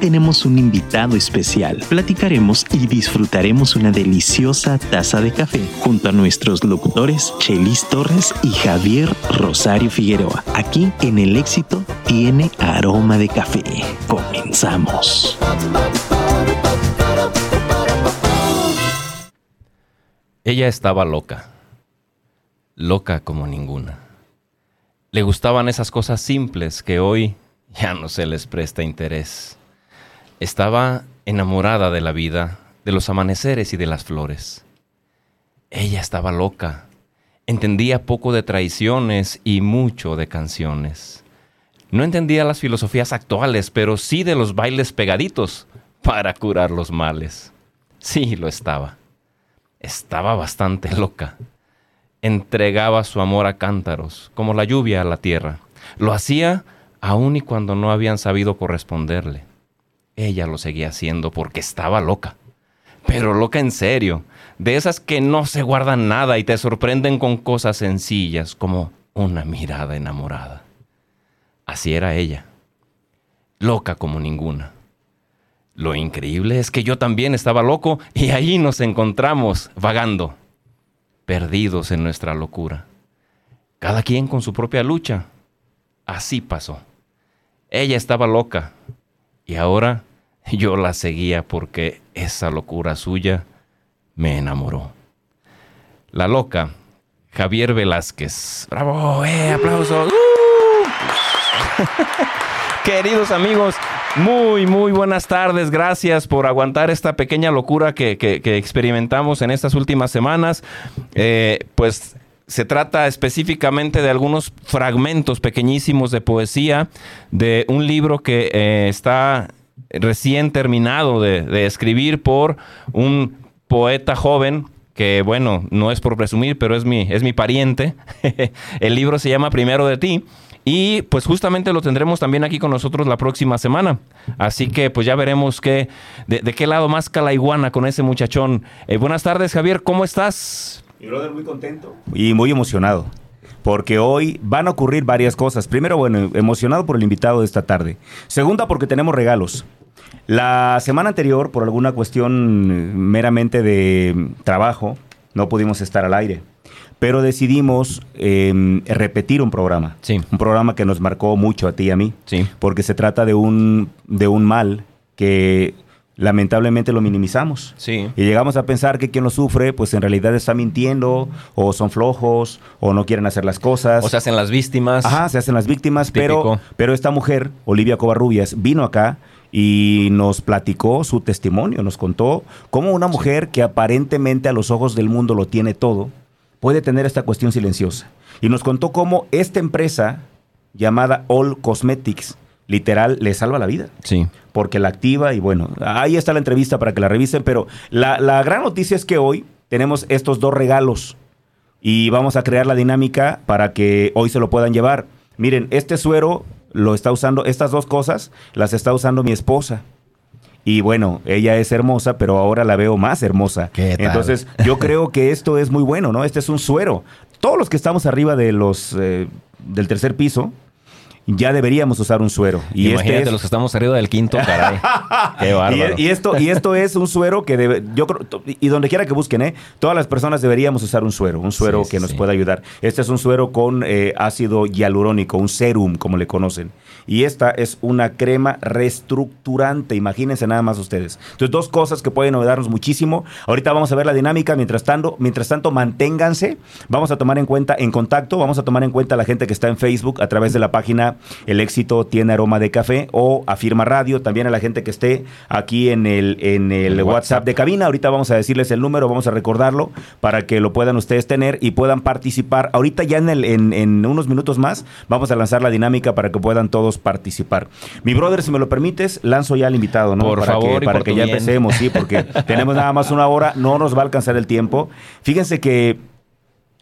tenemos un invitado especial. Platicaremos y disfrutaremos una deliciosa taza de café junto a nuestros locutores Chelis Torres y Javier Rosario Figueroa. Aquí en El Éxito tiene aroma de café. Comenzamos. Ella estaba loca, loca como ninguna. Le gustaban esas cosas simples que hoy ya no se les presta interés. Estaba enamorada de la vida, de los amaneceres y de las flores. Ella estaba loca, entendía poco de traiciones y mucho de canciones. No entendía las filosofías actuales, pero sí de los bailes pegaditos para curar los males. Sí, lo estaba. Estaba bastante loca. Entregaba su amor a cántaros, como la lluvia a la tierra. Lo hacía aun y cuando no habían sabido corresponderle. Ella lo seguía haciendo porque estaba loca. Pero loca en serio, de esas que no se guardan nada y te sorprenden con cosas sencillas como una mirada enamorada. Así era ella, loca como ninguna. Lo increíble es que yo también estaba loco y ahí nos encontramos vagando, perdidos en nuestra locura. Cada quien con su propia lucha. Así pasó. Ella estaba loca y ahora yo la seguía porque esa locura suya me enamoró. La loca, Javier Velázquez. ¡Bravo! ¡Eh! ¡Aplausos! Queridos amigos, muy, muy buenas tardes. Gracias por aguantar esta pequeña locura que, experimentamos en estas últimas semanas. Eh, pues se trata específicamente de algunos fragmentos pequeñísimos de poesía de un libro que eh, está recién terminado de, escribir por un poeta joven que bueno, no es por presumir, pero es mi, es mi pariente. El libro se llama Primero de ti. Y pues justamente lo tendremos también aquí con nosotros la próxima semana. Así que pues ya veremos qué, de, qué lado más calaiguana con ese muchachón. Eh, buenas tardes, Javier, ¿cómo estás? Mi brother, muy contento. Y muy emocionado. Porque hoy van a ocurrir varias cosas. Primero, bueno, emocionado por el invitado de esta tarde. Segunda, porque tenemos regalos. La semana anterior, por alguna cuestión eh, meramente de trabajo, no pudimos estar al aire. Pero decidimos em, repetir un programa. Sí. Un programa que nos marcó mucho a ti y a mí. Sí. Porque se trata de un, de un mal que lamentablemente lo minimizamos. Sí. Y llegamos a pensar que quien lo sufre, pues en realidad está mintiendo, o son flojos, o no quieren hacer las cosas. O se hacen las víctimas. Ajá, se hacen las víctimas, pero, pero esta mujer, Olivia Covarrubias, vino acá y nos platicó su testimonio, nos contó cómo una mujer que aparentemente a los ojos del mundo lo tiene todo, puede tener esta cuestión silenciosa. Y nos contó cómo esta empresa llamada All Cosmetics, literal le salva la vida. Sí. Porque la activa y bueno, ahí está la entrevista para que la revisen, pero la, gran noticia es que hoy tenemos estos dos regalos y vamos a crear la dinámica para que hoy se lo puedan llevar. Miren, este suero lo está usando, estas dos cosas las está usando mi esposa. Y bueno, ella es hermosa, pero ahora la veo más hermosa. Entonces, yo creo que esto es muy bueno, ¿no? Este es un suero. Todos los que estamos arriba de los eh, del tercer piso, ya deberíamos usar un suero. Y este Imagínate este los que estamos arriba del quinto, caray. Qué bárbaro. Y, esto, y esto es un suero que debe, yo y donde quiera que busquen, ¿eh? todas las personas deberíamos usar un suero, un suero que nos pueda ayudar. Este es un suero con eh, ácido hialurónico, un serum, como le conocen. Y esta es una crema reestructurante, imagínense nada más ustedes. Entonces, dos cosas que pueden ayudarnos muchísimo. Ahorita vamos a ver la dinámica, mientras tanto, mientras tanto, manténganse. Vamos a tomar en cuenta, en contacto, vamos a tomar en cuenta a la gente que está en Facebook a través de la página el éxito tiene aroma de café o afirma radio. También a la gente que esté aquí en el, en el, WhatsApp. de cabina. Ahorita vamos a decirles el número, vamos a recordarlo para que lo puedan ustedes tener y puedan participar. Ahorita ya en, el, en, unos minutos más vamos a lanzar la dinámica para que puedan todos participar. Mi brother, si me lo permites, lanzo ya al invitado, ¿no? Por para favor, que, para que ya empecemos, sí, porque tenemos nada más una hora, no nos va a alcanzar el tiempo. Fíjense que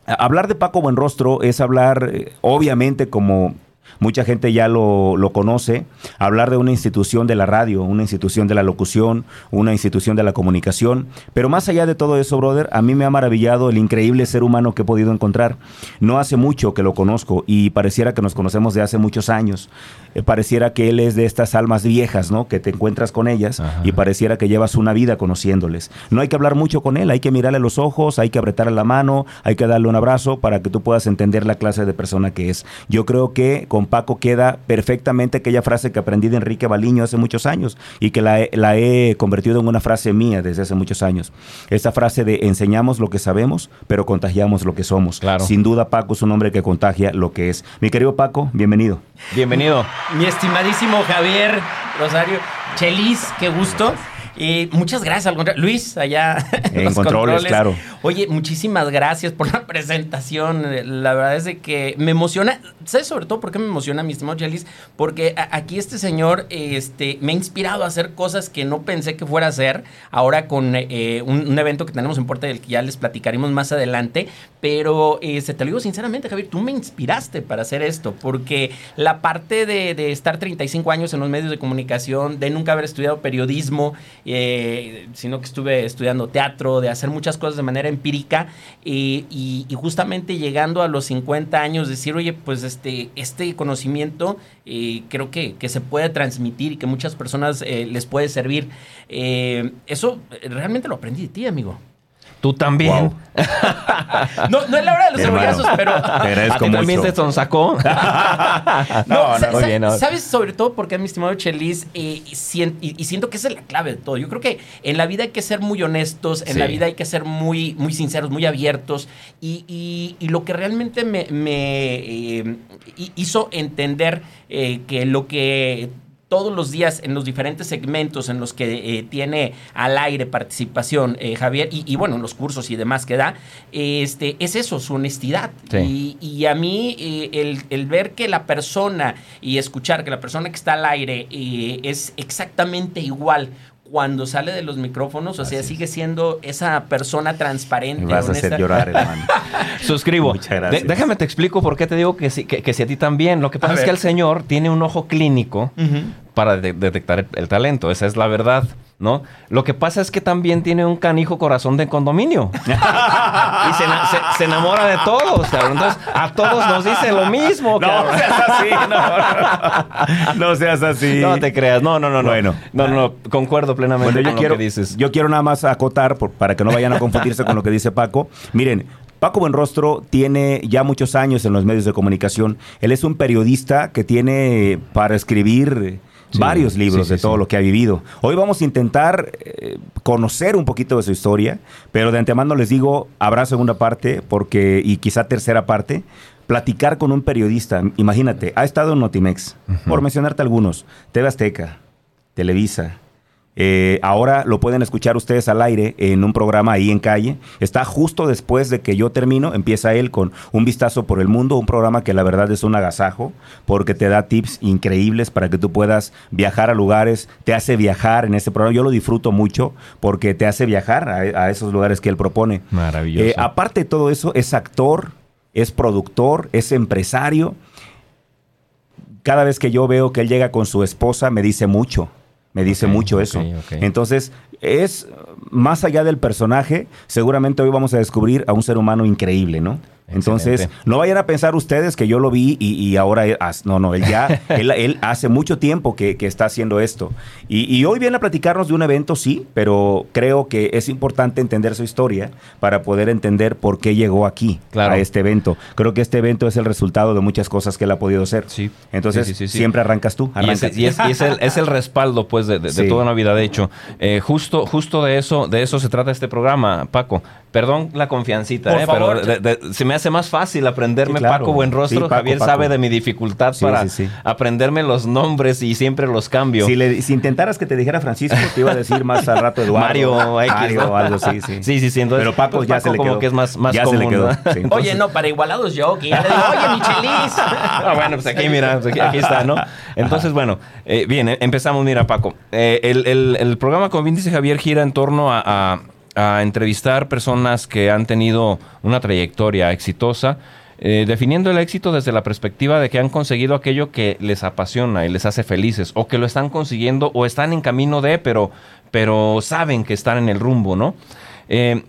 hablar de Paco Buenrostro es hablar, eh, obviamente, como Mucha gente ya lo, lo, conoce. Hablar de una institución de la radio, una institución de la locución, una institución de la comunicación. Pero más allá de todo eso, brother, a mí me ha maravillado el increíble ser humano que he podido encontrar. No hace mucho que lo conozco y pareciera que nos conocemos de hace muchos años. Eh, pareciera que él es de estas almas viejas, ¿no? Que te encuentras con ellas y pareciera que llevas una vida conociéndoles. No hay que hablar mucho con él, hay que mirarle los ojos, hay que apretarle la mano, hay que darle un abrazo para que tú puedas entender la clase de persona que es. Yo creo que con Paco queda perfectamente aquella frase que aprendí de Enrique Baliño hace muchos años y que la, la he convertido en una frase mía desde hace muchos años. Esta frase de enseñamos lo que sabemos, pero contagiamos lo que somos. Claro. Sin duda, Paco es un hombre que contagia lo que es. Mi querido Paco, bienvenido. Bienvenido. Mi estimadísimo Javier Rosario Chelis, qué gusto. Y muchas gracias, Luis, allá en, los controles, claro. Oye, muchísimas gracias por la presentación. La verdad es de que me emociona. ¿Sabes sobre todo por qué me emociona, mi estimado Chelis? Porque aquí este señor este, me ha inspirado a hacer cosas que no pensé que fuera a hacer. Ahora con eh, un, evento que tenemos en Puerta del que ya les platicaremos más adelante. Pero eh, se te lo digo sinceramente, Javier, tú me inspiraste para hacer esto. Porque la parte de, de estar 35 años en los medios de comunicación, de nunca haber estudiado periodismo, eh, sino que estuve estudiando teatro, de hacer muchas cosas de manera empírica y, justamente llegando a los 50 años decir, oye, pues este, este conocimiento eh, creo que, se puede transmitir y que muchas personas eh, les puede servir. eso realmente lo aprendí de ti, amigo. Tú también. no, no es la hora de los cebollazos, pero. ¿A ti también te sonsacó? no, no, muy bien, no. ¿Sabes sobre todo porque mi estimado Chelis eh, y, siento que esa es la clave de todo? Yo creo que en la vida hay que ser muy honestos, en la vida hay que ser muy, muy sinceros, muy abiertos. Y, lo que realmente me, eh, hizo entender eh, que lo que todos los días en los diferentes segmentos en los que eh, tiene al aire participación eh, Javier y, bueno, en los cursos y demás que da, este, es eso, su honestidad. Y, a mí eh, el, ver que la persona y escuchar que la persona que está al aire es exactamente igual cuando sale de los micrófonos, o sea, sigue siendo esa persona transparente. Me vas a hacer llorar, hermano. Suscribo. Muchas gracias. déjame te explico por qué te digo que si, que, si a ti también. Lo que pasa es que el señor tiene un ojo clínico para detectar el, talento. Esa es la verdad. ¿No? Lo que pasa es que también tiene un canijo corazón de condominio. y se, enamora de todos, Entonces, a todos nos dice lo mismo, No seas así, no. No seas así. No te creas. No, no, no, no. Bueno. No, no, concuerdo plenamente con lo que dices. Yo quiero nada más acotar, para que no vayan a confundirse con lo que dice Paco. Miren, Paco Buenrostro tiene ya muchos años en los medios de comunicación. Él es un periodista que tiene para escribir varios libros de todo lo que ha vivido. Hoy vamos a intentar eh, conocer un poquito de su historia, pero de antemano les digo, habrá segunda parte porque y quizá tercera parte. Platicar con un periodista, imagínate, ha estado en Notimex, por mencionarte algunos, TV Azteca, Televisa, eh, ahora lo pueden escuchar ustedes al aire en un programa ahí en calle. Está justo después de que yo termino. Empieza él con un vistazo por el mundo, un programa que la verdad es un agasajo porque te da tips increíbles para que tú puedas viajar a lugares. Te hace viajar en ese programa. Yo lo disfruto mucho porque te hace viajar a, esos lugares que él propone. Maravilloso. Eh, aparte de todo eso, es actor, es productor, es empresario. Cada vez que yo veo que él llega con su esposa, me dice mucho me dice mucho eso. Entonces, es más allá del personaje, seguramente hoy vamos a descubrir a un ser humano increíble, ¿no? Entonces, no vayan a pensar ustedes que yo lo vi y, ahora, no, no, él ya, él, hace mucho tiempo que, está haciendo esto. Y, hoy viene a platicarnos de un evento, sí, pero creo que es importante entender su historia para poder entender por qué llegó aquí, a este evento. Creo que este evento es el resultado de muchas cosas que él ha podido hacer. Sí. Entonces, siempre arrancas tú. Y, es, el, respaldo, pues, de, toda una vida. De hecho, eh, justo, justo de eso, de eso se trata este programa, Paco. Perdón la confiancita, eh, pero se me hace más fácil aprenderme Paco Buenrostro. Javier sabe de mi dificultad para aprenderme los nombres y siempre los cambio. Si, intentaras que te dijera Francisco, te iba a decir más al rato Eduardo. Mario X, Mario, algo así, sí. Sí, sí, sí. pero Paco ya se le quedó. como que es más, más común. Se le quedó. oye, no, para igualados yo, que ya le digo, oye, Michelis. ah, bueno, pues aquí, mira, pues aquí, está, ¿no? Entonces, bueno, eh, bien, eh, empezamos, mira, Paco. Eh, el, el, el, programa, como bien dice Javier, gira en torno a a entrevistar personas que han tenido una trayectoria exitosa. eh, definiendo el éxito desde la perspectiva de que han conseguido aquello que les apasiona y les hace felices, o que lo están consiguiendo o están en camino de, pero, pero saben que están en el rumbo, ¿no? Eh,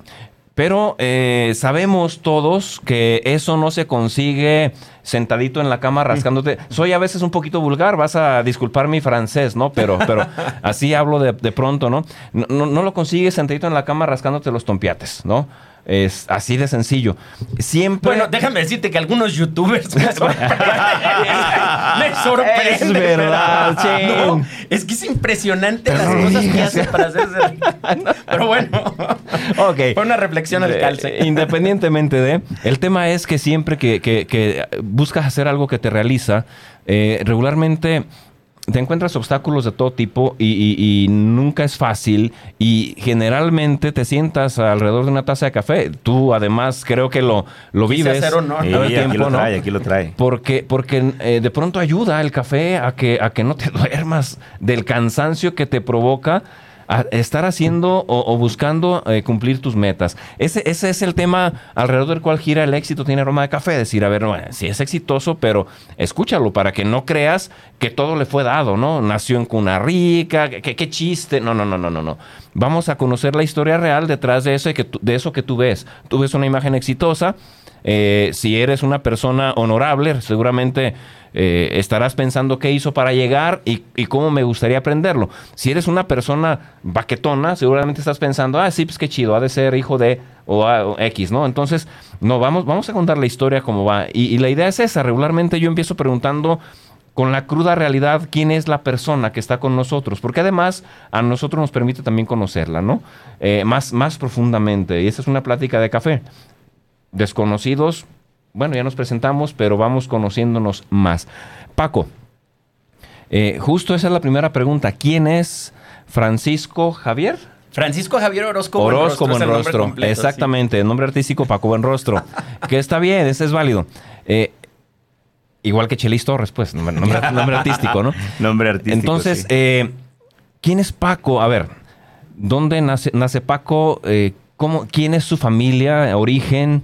pero eh, sabemos todos que eso no se consigue sentadito en la cama rascándote. Soy a veces un poquito vulgar, vas a disculpar mi francés, ¿no? Pero, pero así hablo de, pronto, ¿no? ¿no? No, lo consigues sentadito en la cama rascándote los tompiates, ¿no? Es así de sencillo. Siempre. Bueno, déjame decirte que algunos youtubers me sorprenden. Es verdad, no, Es que es impresionante las cosas que hacen para hacerse. Pero bueno. Ok. Fue una reflexión al calce. Independientemente de. El tema es que siempre que, buscas hacer algo que te realiza, eh, regularmente te encuentras obstáculos de todo tipo y, nunca es fácil y generalmente te sientas alrededor de una taza de café. Tú además creo que lo, lo vives todo el tiempo, aquí lo trae, aquí lo trae. Porque, porque eh, de pronto ayuda el café a que, a que no te duermas del cansancio que te provoca estar haciendo o, buscando eh, cumplir tus metas. Ese, ese es el tema alrededor del cual gira el éxito tiene aroma de café. Decir, a ver, sí es exitoso, pero escúchalo para que no creas que todo le fue dado, ¿no? Nació en cuna rica, qué chiste. No, no, no, no, no, no. Vamos a conocer la historia real detrás de eso, que de eso que tú ves. Tú ves una imagen exitosa. Eh, si eres una persona honorable, seguramente eh, estarás pensando qué hizo para llegar y, cómo me gustaría aprenderlo. Si eres una persona baquetona, seguramente estás pensando, ah, sí, pues qué chido, ha de ser hijo de o, X, ¿no? Entonces, no, vamos, vamos a contar la historia como va. Y, la idea es esa, regularmente yo empiezo preguntando con la cruda realidad quién es la persona que está con nosotros, porque además a nosotros nos permite también conocerla, ¿no? Eh, más, más profundamente, y esa es una plática de café. Desconocidos, bueno, ya nos presentamos, pero vamos conociéndonos más. Paco, eh, justo esa es la primera pregunta. ¿Quién es Francisco Javier? Francisco Javier Orozco Orozco Buenrostro. Rostro. Exactamente, el nombre artístico Paco Buenrostro. que está bien, ese es válido. Eh, igual que Chelis Torres, pues, nombre, artístico, ¿no? nombre artístico. Entonces, eh, ¿quién es Paco? A ver, ¿dónde nace, nace Paco? ¿Cómo, ¿Quién es su familia, origen?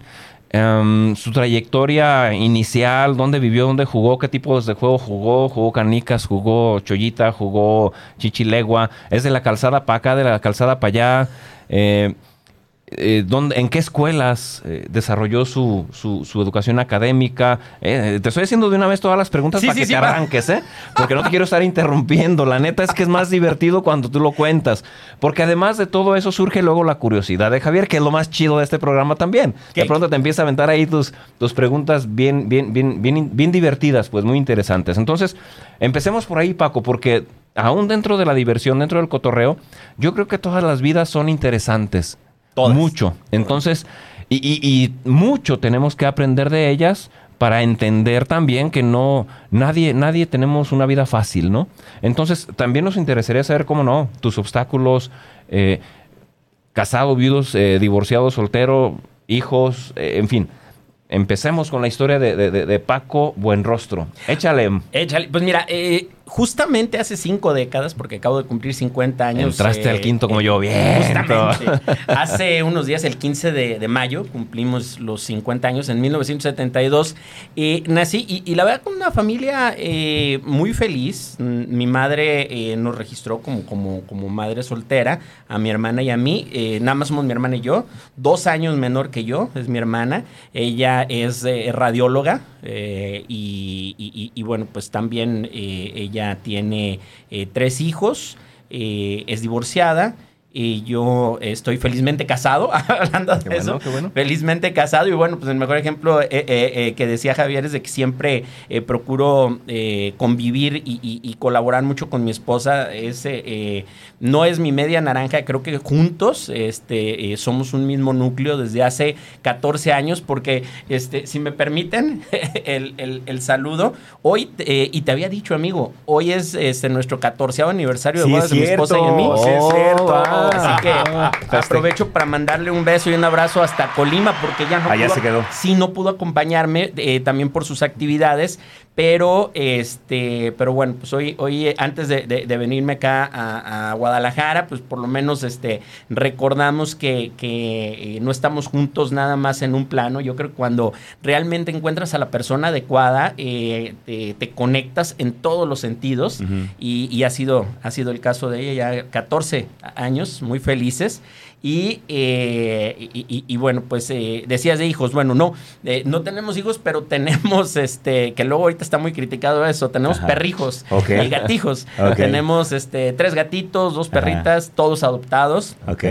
Em, su trayectoria inicial, dónde vivió, dónde jugó, qué tipos de juego jugó, jugó canicas, jugó chollita, jugó chichilegua, es de la calzada para acá, de la calzada para allá. Eh, eh, ¿en qué escuelas eh, desarrolló su, su, educación académica? Eh, te estoy haciendo de una vez todas las preguntas para que te arranques, ¿eh? Porque no te quiero estar interrumpiendo. La neta es que es más divertido cuando tú lo cuentas. Porque además de todo eso surge luego la curiosidad de Javier, que es lo más chido de este programa también. De pronto te empieza a aventar ahí tus, tus preguntas bien, bien, bien, bien, bien divertidas, pues muy interesantes. Entonces, empecemos por ahí, Paco, porque aún dentro de la diversión, dentro del cotorreo, yo creo que todas las vidas son interesantes. Mucho. Entonces, y, mucho tenemos que aprender de ellas para entender también que no, nadie, nadie tenemos una vida fácil, ¿no? Entonces, también nos interesaría saber cómo no, tus obstáculos, eh, casado, viudos, eh, divorciado, soltero, hijos, eh, en fin. Empecemos con la historia de, de, de Paco Buenrostro. Échale. Échale. Pues mira, eh, justamente hace cinco décadas, porque acabo de cumplir 50 años. Entraste al eh, quinto como yo, bien. Justamente. hace unos días, el 15 de, mayo, cumplimos los 50 años, en 1972. Eh, nací y, la verdad con una familia eh, muy feliz. Mm, mi madre nos registró como, como, como madre soltera, a mi hermana y a mí. nada más somos mi hermana y yo. Dos años menor que yo, es mi hermana. Ella es radióloga y, y, bueno, pues también ella ella tiene eh, tres hijos, eh, es divorciada y yo estoy felizmente casado, hablando de eso. Felizmente casado. Y bueno, pues el mejor ejemplo eh, eh, eh, que decía Javier es de que siempre procuro convivir y, colaborar mucho con mi esposa. Es, no es mi media naranja, creo que juntos este, somos un mismo núcleo desde hace 14 años, porque este, si me permiten el, saludo, hoy, y te había dicho, amigo, hoy es este, nuestro 14 aniversario de bodas de mi esposa y de mí. es cierto. Así que aprovecho para mandarle un beso y un abrazo hasta Colima, porque ya no Allá pudo, se quedó. Sí, no pudo acompañarme eh, también por sus actividades. Pero, este, pero bueno, pues hoy, hoy eh, antes de, de- de venirme acá a, a Guadalajara, pues por lo menos este, recordamos que, que, eh, no estamos juntos nada más en un plano. Yo creo que cuando realmente encuentras a la persona adecuada, eh, te, te conectas en todos los sentidos. Y, y ha, sido, ha sido el caso de ella, ya 14 años, muy felices. Y, eh, y, y- y bueno, pues eh, decías de hijos, bueno, no, eh, no tenemos hijos, pero tenemos, este, que luego ahorita está muy criticado eso, tenemos Ajá. perrijos y gatijos. Tenemos este, tres gatitos, dos Ajá. perritas, todos adoptados. Ok.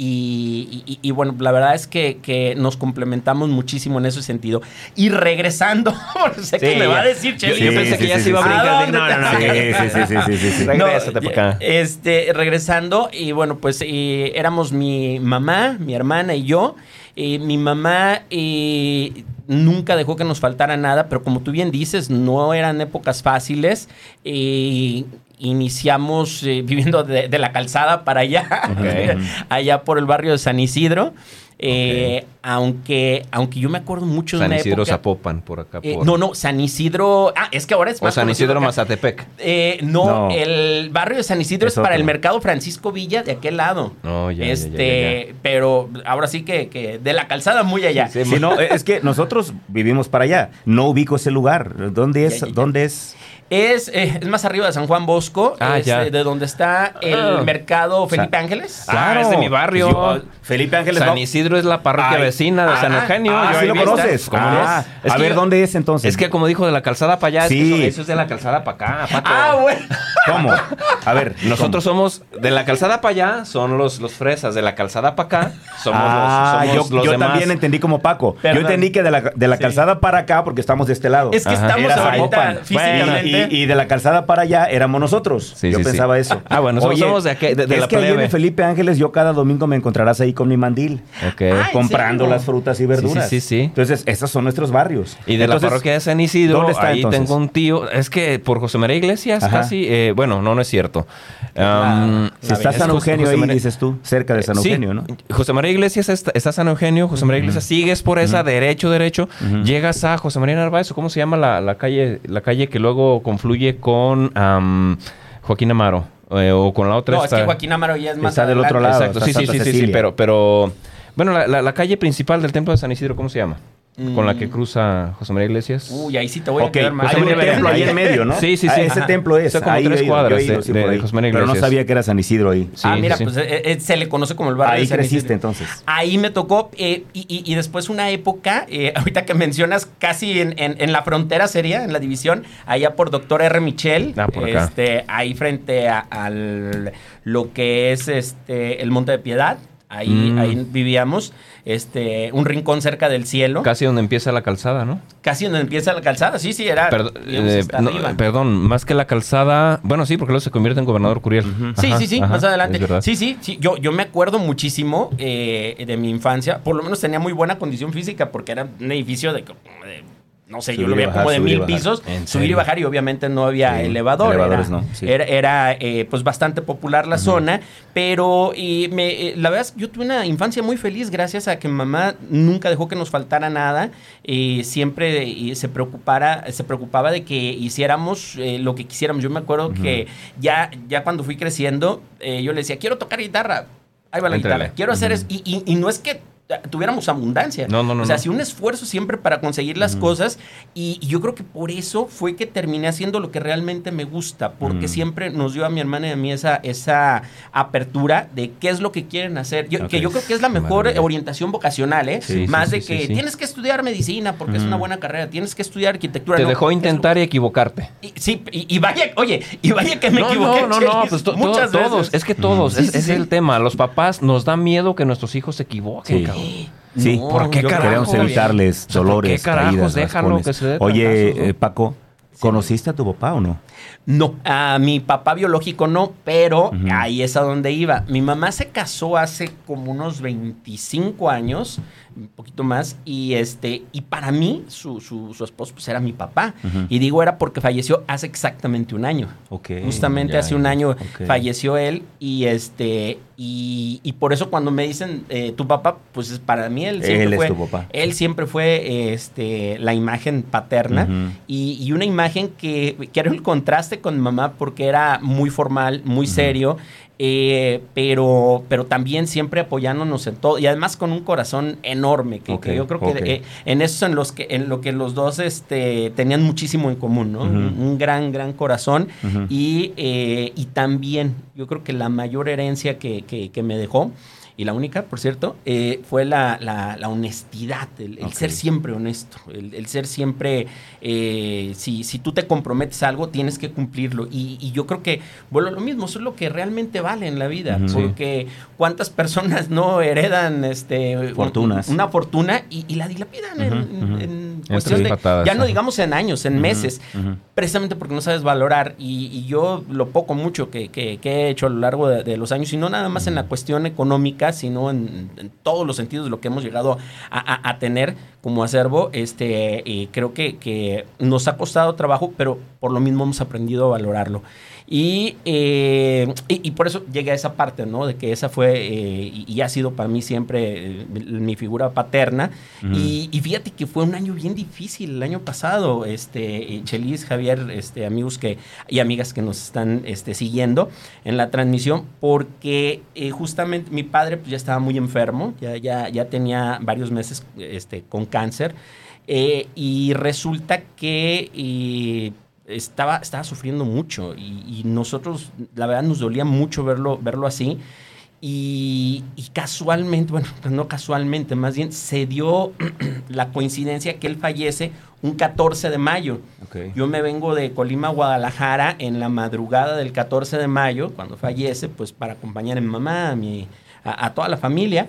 Y, y- y bueno, la verdad es que, que nos complementamos muchísimo en ese sentido. Y regresando, sé que Sí, me va a decir, Yo, yo pensé sí, que ya se iba a brincar. ¿A Dije, no, no, no. Sí, sí, sí. Regrésate No, para acá. Este, regresando, y bueno, pues éramos mi mamá, mi hermana y yo. Eh, mi mamá eh, nunca dejó que nos faltara nada, pero como tú bien dices, no eran épocas fáciles. Eh, iniciamos eh, viviendo de, de la calzada para allá, allá por el barrio de San Isidro. Eh, aunque, aunque yo me acuerdo mucho de San una Isidro época- Zapopan, por acá. eh, no, no, San Isidro. Ah, es que ahora es O más San conocido Isidro acá. Mazatepec. Eh, no, No. el barrio de San Isidro Es es, para el mercado Francisco Villa de aquel lado. No, ya, ya, ya, este, ya, pero ahora sí que, que de la calzada muy allá. Sí, Sí, no, es que nosotros vivimos para allá. No ubico ese lugar. ¿Dónde es? Ya, ya, ya. ¿Dónde es? Es, eh, es más arriba de San Juan Bosco, Ah, es, ya. eh, de donde está el Ah. mercado Felipe Ángeles. Ah, es de mi barrio. Yo- Felipe Ángeles. San va- Es la parroquia Ay. vecina de San Ah, Eugenio. Ah, Yo sí lo conoces. ¿Cómo Ah? Es a ver, yo- ¿dónde es entonces? Es que como dijo de la calzada para allá, es que Sí. eso, es de la calzada para acá. Paco. Ah, bueno. ¿Cómo? A ver. Nosotros somos de la calzada para allá, son los, los fresas. De la calzada para acá, somos ah, los, somos yo, los yo demás. también entendí como Paco. Perdón. Yo entendí que de la, de la Sí. calzada para acá, porque estamos de este lado. Es que Ajá. estamos Era ahorita físicamente. Y, y de la calzada para allá éramos nosotros. Sí, yo sí, sí. pensaba eso. Ah, bueno, nosotros somos de aquí- de- de es la que Felipe Ángeles, yo cada domingo me encontrarás ahí con mi mandil. Ay, comprando las frutas y verduras. sí, sí. Entonces, esos son nuestros barrios. Y de Entonces, la parroquia de San Isidro, ¿dónde está, ahí entonces? tengo un tío. Es que por José María Iglesias Ajá. casi. eh, bueno, no, no es cierto. La- Um, Si está es San Eugenio José ahí, María- dices tú, cerca de San Sí, Eugenio, ¿no? José María Iglesias está, está San Eugenio, José María Iglesias, sigues por esa, derecho, derecho, llegas a José María Narváez, o ¿cómo se llama la, la calle, la calle que luego confluye con Joaquín Amaro? Eh, o con la otra No, es que Joaquín Amaro ya es más Está del otro lado. Exacto, sí, sí, sí, sí, sí, Cecilia. pero, pero bueno, la, la- la calle principal del templo de San Isidro, ¿cómo se llama? Con la que Mm. cruza José María Iglesias. Uy, ahí sí te voy a quedar mal. hay un templo ahí en medio, ¿no? Sí, sí, Ah, sí. ese Ajá. templo es. Está como ahí tres cuadras ido, de-. José María Pero no Iglesias. sabía que era San Isidro ahí. Sí, ah, mira, sí, sí. pues eh, eh, se le conoce como el barrio ahí de San creciste Isidro. entonces. Ahí me tocó, eh, y, y- y después una época, eh, ahorita que mencionas, casi en, en- en la frontera sería, en la división, allá por Doctor R. Michel, Ah, por acá. este, ahí frente a, al lo que es este el Monte de Piedad, ahí, Mm. ahí vivíamos, este, un rincón cerca del cielo, Casi donde empieza la calzada, ¿no? casi donde empieza la calzada, sí, sí, era, digamos, eh, no, perdón, más que la calzada. Bueno, sí, porque luego se convierte en gobernador Curiel. Sí, sí, sí, ajá, más adelante. Sí, sí, sí. Yo, yo me acuerdo muchísimo eh, de mi infancia. Por lo menos tenía muy buena condición física porque era un edificio de, de, no sé, yo lo y veía bajar, como de y mil pisos. ¿En Subir y bajar y obviamente no había Sí, elevador. elevadores era no, sí. era, era, eh, pues bastante popular la zona, pero y me, eh, la verdad es que yo tuve una infancia muy feliz gracias a que mamá nunca dejó que nos faltara nada. eh, siempre eh, se, preocupara, se preocupaba de que hiciéramos lo que quisiéramos. Yo me acuerdo que ya, ya cuando fui creciendo, yo le decía, quiero tocar guitarra. Ahí va la guitarra. Quiero hacer eso. Y, y- y no es que tuviéramos abundancia. No, no, no, O sea, no. sí un esfuerzo siempre para conseguir las cosas y, y yo creo que por eso fue que terminé haciendo lo que realmente me gusta, porque Mm. siempre nos dio a mi hermana y a mí esa, esa apertura de qué es lo que quieren hacer. Yo- Que yo creo que es la mejor Maravilla. orientación vocacional, ¿eh? Sí, Más sí, de sí, que tienes que estudiar medicina porque es una buena carrera, tienes que estudiar arquitectura. Te no, dejó intentar y equivocarte. y- sí, y, y vaya, oye, y vaya que me no, equivoqué. no, no, no, pues to- to- todos, es que todos, es, es el tema. Los papás nos da miedo que nuestros hijos se equivoquen, Sí. Sí, No, ¿por qué carajo? queremos evitarles O sea, ¿por dolores, qué caídas, Déjalo que se dé Oye, eh, Paco, ¿conociste a tu papá o no? No, a mi papá biológico no, pero ahí es a donde iba. Mi mamá se casó hace como unos 25 años, un poquito más, y este, y para mí, su, su, esposo pues era mi papá. Y digo era porque falleció hace exactamente un año. Justamente hace un año falleció él, y este, y, por eso cuando me dicen eh, tu papá, pues es para mí él siempre fue. papá. Él siempre fue este, la imagen paterna. y, una imagen que, que era el contraste con mamá porque era muy formal, muy serio, eh, pero, pero también siempre apoyándonos en todo y además con un corazón enorme, que, yo creo que eh, en eso en, los que, en lo que los dos este, tenían muchísimo en común, ¿no? un, gran, gran corazón. Y, eh, y también yo creo que la mayor herencia que, que me dejó y la única, por cierto, eh, fue la, la, honestidad, el, ser siempre honesto, el, ser siempre, eh, si, si tú te comprometes a algo, tienes que cumplirlo. Y, yo creo que, bueno, lo mismo, eso es lo que realmente vale en la vida, porque cuántas personas no heredan este, Fortunas. una fortuna y, la dilapidan en, cuestión de, ya no digamos en años, en meses, precisamente porque no sabes valorar. Y, yo lo poco, mucho que, que, he hecho a lo largo de, de los años, y no nada más en la cuestión económica, sino en, todos los sentidos de lo que hemos llegado a, tener como acervo. Este, creo que, que nos ha costado trabajo, pero por lo mismo hemos aprendido a valorarlo. Eh, y, y, por eso llegué a esa parte, ¿no? De que esa fue eh, y, ha sido para mí siempre eh, mi figura paterna. y, fíjate que fue un año bien difícil el año pasado, este, Chelis, Javier, este, amigos que, y amigas que nos están este, siguiendo en la transmisión, porque justamente mi padre pues, ya estaba muy enfermo, ya, ya, ya tenía varios meses este, con cáncer. y resulta que estaba, estaba sufriendo mucho y, nosotros, la verdad, nos dolía mucho verlo, verlo así. Y, casualmente, bueno, pues no casualmente, más bien se dio la coincidencia que él fallece un 14 de mayo. Yo me vengo de Colima, Guadalajara, en la madrugada del 14 de mayo, cuando fallece, pues para acompañar a mi mamá, a, mi, a toda la familia.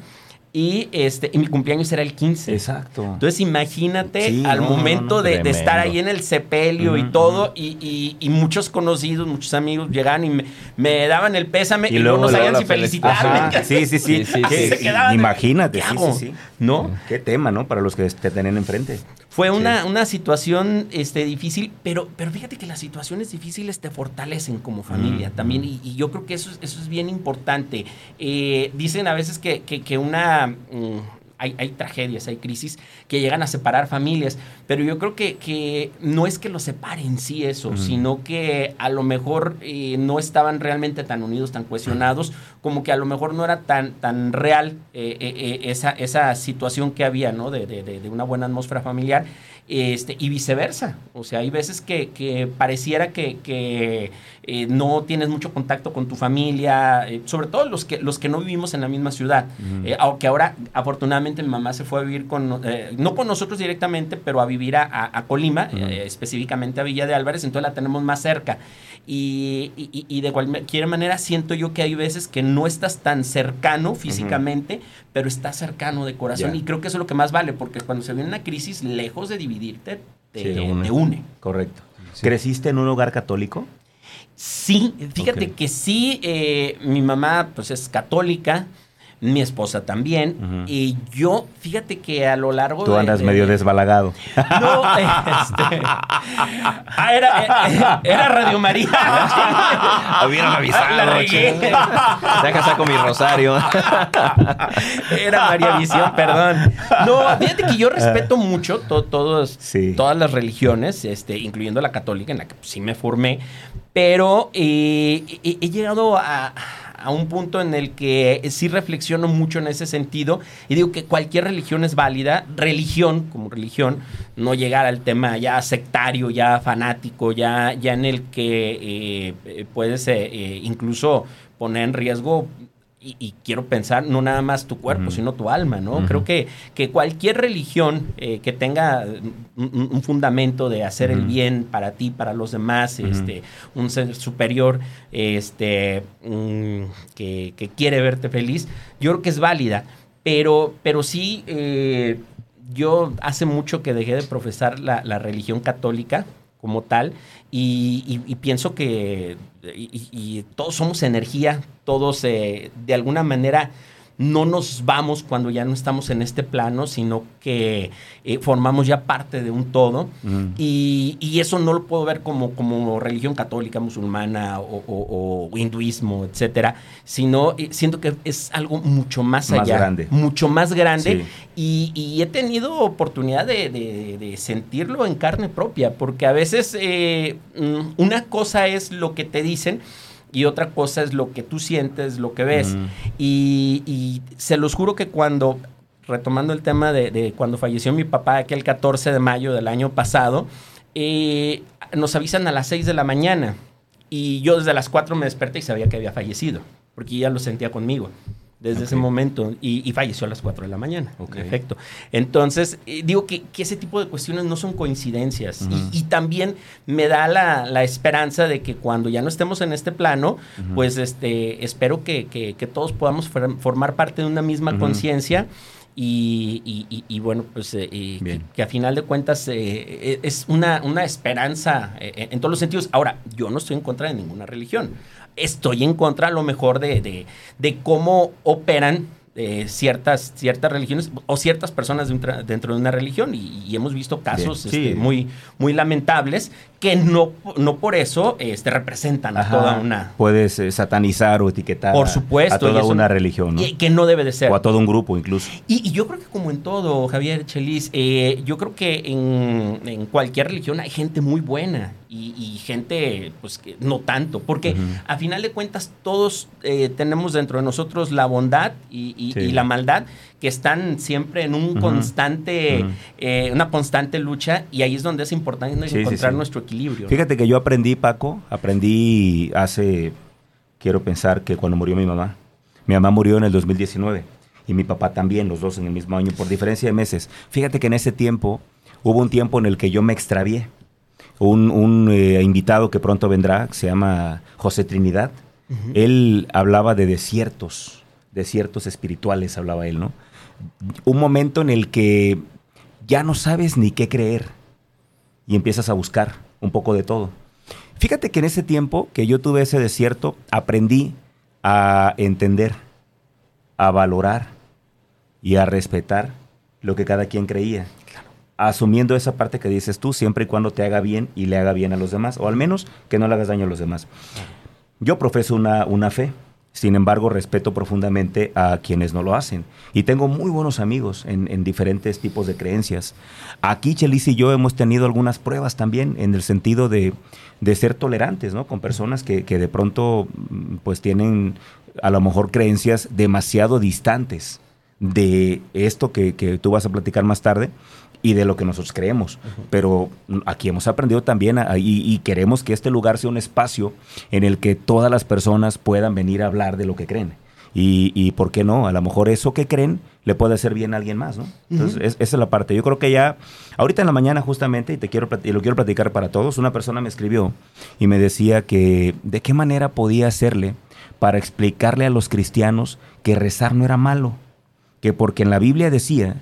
Y, este, y mi cumpleaños era el 15. Exacto. Entonces imagínate al momento de, estar ahí en el sepelio y todo, y, y, muchos conocidos, muchos amigos llegaban y me, daban el pésame y, luego no sabían si felicitarme. Sí, sí, sí. sí, imagínate, sí, sí, sí. ¿No? Qué tema, ¿no? Para los que te tenían enfrente. Fue una, una situación este, difícil, pero, pero fíjate que las situaciones difíciles te fortalecen como familia también, y, yo creo que eso, eso es bien importante. Eh, dicen a veces que, que una Hay, tragedias, hay crisis que llegan a separar familias, pero yo creo que, no es que los separen sí eso, sino que a lo mejor eh, no estaban realmente tan unidos, tan cohesionados, como que a lo mejor no era tan, tan real eh, eh, esa, esa situación que había, ¿no? De, de, una buena atmósfera familiar, este, y viceversa. O sea, hay veces que, pareciera que, no tienes mucho contacto con tu familia, sobre todo los que, los que no vivimos en la misma ciudad, aunque ahora afortunadamente mi mamá se fue a vivir con, no con nosotros directamente, pero a vivir a, Colima, específicamente a Villa de Álvarez, entonces la tenemos más cerca. Y, y, de cualquier manera siento yo que hay veces que no estás tan cercano físicamente, pero estás cercano de corazón. Y creo que eso es lo que más vale, porque cuando se viene una crisis, lejos de dividirte, te, une. Correcto. ¿Creciste en un hogar católico? Sí, fíjate que sí, eh, mi mamá pues es católica, mi esposa también. Y yo, fíjate que a lo largo Tú andas medio desbalagado. No, este. Ah, era, era, Radio María. Hubieran avisado. La regué. Deja saco mi rosario. era María Visión, perdón. No, fíjate que yo respeto mucho todos, todas las religiones, este, incluyendo la católica, en la que sí me formé. Pero eh, he llegado a a un punto en el que sí reflexiono mucho en ese sentido y digo que cualquier religión es válida, religión como religión, no llegar al tema ya sectario, ya fanático, ya, ya en el que eh, puedes eh, eh, incluso poner en riesgo y, quiero pensar no nada más tu cuerpo, sino tu alma, ¿no? Creo que, que cualquier religión eh, que tenga un, fundamento de hacer el bien para ti, para los demás, este, un ser superior este, que, quiere verte feliz, yo creo que es válida. Pero, pero sí, eh, yo hace mucho que dejé de profesar la, la religión católica como tal. Y, pienso que y, todos somos energía, todos eh, de alguna manera no nos vamos cuando ya no estamos en este plano, sino que eh, formamos ya parte de un todo. Y, eso no lo puedo ver como, como religión católica, musulmana o, hinduismo, etcétera, sino eh, siento que es algo mucho más, allá. grande. Mucho más grande. Y, he tenido oportunidad de, sentirlo en carne propia, porque a veces eh, mm, una cosa es lo que te dicen y otra cosa es lo que tú sientes, lo que ves. Y, se los juro que cuando, retomando el tema de, cuando falleció mi papá, aquel 14 de mayo del año pasado, eh, nos avisan a las 6 de la mañana. Y yo desde las 4 me desperté y sabía que había fallecido, porque ya lo sentía conmigo desde ese momento y, falleció a las 4 de la mañana. Perfecto. Entonces, eh, digo que, ese tipo de cuestiones no son coincidencias y, también me da la, esperanza de que cuando ya no estemos en este plano, pues este, espero que, todos podamos formar parte de una misma conciencia. Y, bueno, pues eh, que, a final de cuentas eh, es una, una esperanza en todos los sentidos. Ahora, yo no estoy en contra de ninguna religión estoy en contra a lo mejor de, de, cómo operan eh, ciertas, ciertas religiones o ciertas personas dentro de una religión y, hemos visto casos este, muy, muy lamentables que no, no por eso este, representan a toda una... Puedes eh, satanizar o etiquetar por supuesto, a toda una religión. Y, que no debe de ser. O a todo un grupo incluso. Y, yo creo que como en todo, Javier Chelis, eh, yo creo que en, cualquier religión hay gente muy buena y, gente pues que no tanto, porque a final de cuentas todos eh, tenemos dentro de nosotros la bondad y, la maldad que están siempre en un constante, una constante lucha y ahí es donde es importante encontrar nuestro Fíjate que yo aprendí, Paco, aprendí hace, quiero pensar que cuando murió mi mamá. Mi mamá murió en el 2019 y mi papá también, los dos en el mismo año, por diferencia de meses. Fíjate que en ese tiempo hubo un tiempo en el que yo me extravié. Un, eh, invitado que pronto vendrá, se llama José Trinidad, él hablaba de desiertos, desiertos espirituales, hablaba él, ¿no? Un momento en el que ya no sabes ni qué creer y empiezas a buscar un poco de todo. Fíjate que en ese tiempo que yo tuve ese desierto, aprendí a entender, a valorar y a respetar lo que cada quien creía. Asumiendo esa parte que dices tú, siempre y cuando te haga bien y le haga bien a los demás, o al menos que no le hagas daño a los demás. Yo profeso una, una fe, sin embargo, respeto profundamente a quienes no lo hacen. Y tengo muy buenos amigos en, diferentes tipos de creencias. Aquí Chelis y yo hemos tenido algunas pruebas también en el sentido de, ser tolerantes, ¿no? Con personas que, de pronto mm, pues tienen a lo mejor creencias demasiado distantes de esto que, que tú vas a platicar más tarde y de lo que nosotros creemos. Pero aquí hemos aprendido también y, queremos que este lugar sea un espacio en el que todas las personas puedan venir a hablar de lo que creen. Y, por qué no, a lo mejor eso que creen le puede hacer bien a alguien más, ¿no? Entonces, esa es la parte. Yo creo que ya, ahorita en la mañana justamente, y te quiero y lo quiero platicar para todos, una persona me escribió y me decía que de qué manera podía hacerle para explicarle a los cristianos que rezar no era malo, que porque en la Biblia decía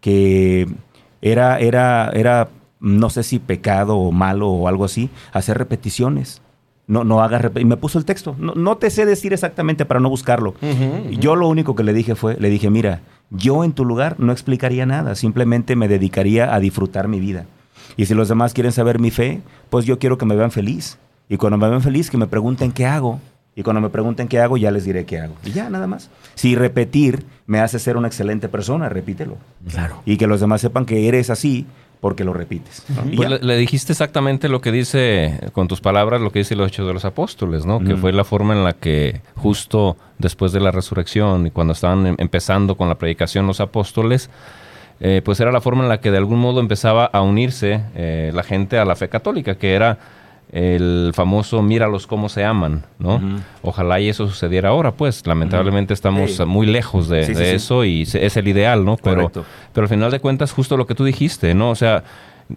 que era, era, era, no sé si pecado o malo o algo así, hacer repeticiones. No, no hagas y me puso el texto. No, te sé decir exactamente para no buscarlo. Yo lo único que le dije fue, le dije, mira, yo en tu lugar no explicaría nada, simplemente me dedicaría a disfrutar mi vida. Y si los demás quieren saber mi fe, pues yo quiero que me vean feliz. Y cuando me vean feliz, que me pregunten qué hago. Y cuando me pregunten qué hago, ya les diré qué hago. Y ya, nada más. Si repetir me hace ser una excelente persona, repítelo. Claro. Y que los demás sepan que eres así porque lo repites. Pues le, dijiste exactamente lo que dice, con tus palabras, lo que dice los Hechos de los Apóstoles, ¿no? Que fue la forma en la que justo después de la resurrección y cuando estaban em, empezando con la predicación los apóstoles, eh, pues era la forma en la que de algún modo empezaba a unirse eh, la gente a la fe católica, que era el famoso míralos cómo se aman, ¿no? Ojalá y eso sucediera ahora, pues lamentablemente estamos muy lejos de, eso y es el ideal, ¿no? Pero, pero al final de cuentas justo lo que tú dijiste, ¿no? O sea,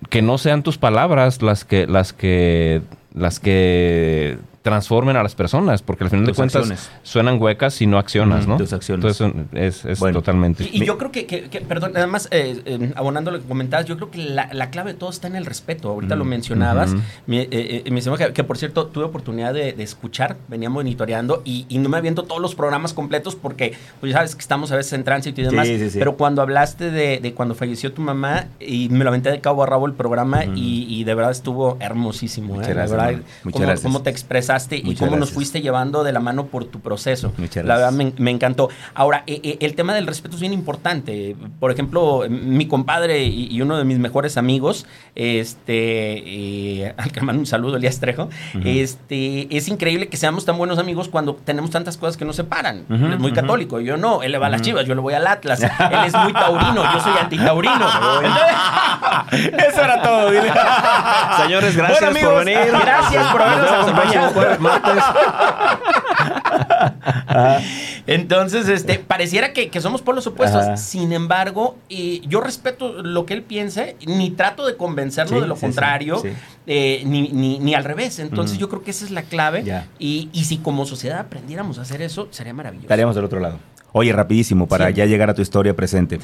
que no sean tus palabras las que las que las que transformen a las personas, porque al final de cuentas suenan huecas si no accionas, ¿no? Tus acciones. Entonces es, totalmente. Y, yo creo que, perdón, además, eh, eh, abonando lo que comentabas, yo creo que la, clave de todo está en el respeto. Ahorita lo mencionabas. me, eh, que, por cierto, tuve oportunidad de, escuchar, venía monitoreando y, no me aviento todos los programas completos porque, pues ya sabes que estamos a veces en tránsito y demás. Pero cuando hablaste de, cuando falleció tu mamá y me lo aventé de cabo a rabo el programa y, de verdad estuvo hermosísimo. Muchas gracias. Muchas gracias. cómo te y cómo nos fuiste llevando de la mano por tu proceso. Muchas la verdad me, encantó. Ahora, eh, eh, el tema del respeto es bien importante. Por ejemplo, mi compadre y, uno de mis mejores amigos, este, eh, al que mando un saludo, Elías Trejo, este, es increíble que seamos tan buenos amigos cuando tenemos tantas cosas que nos separan. él es muy católico, yo no. Él le va a las chivas, yo le voy al Atlas. él es muy taurino, yo soy antitaurino. Eso era todo. Señores, gracias por venir. Gracias por habernos acompañado. Entonces, este, pareciera que, somos polos opuestos. Sin embargo, eh, yo respeto lo que él piense, ni trato de convencerlo de lo contrario, eh, ni, ni, al revés. Entonces, yo creo que esa es la clave. Y, y, si como sociedad aprendiéramos a hacer eso, sería maravilloso. Estaríamos del otro lado. Oye, rapidísimo, para ya llegar a tu historia presente.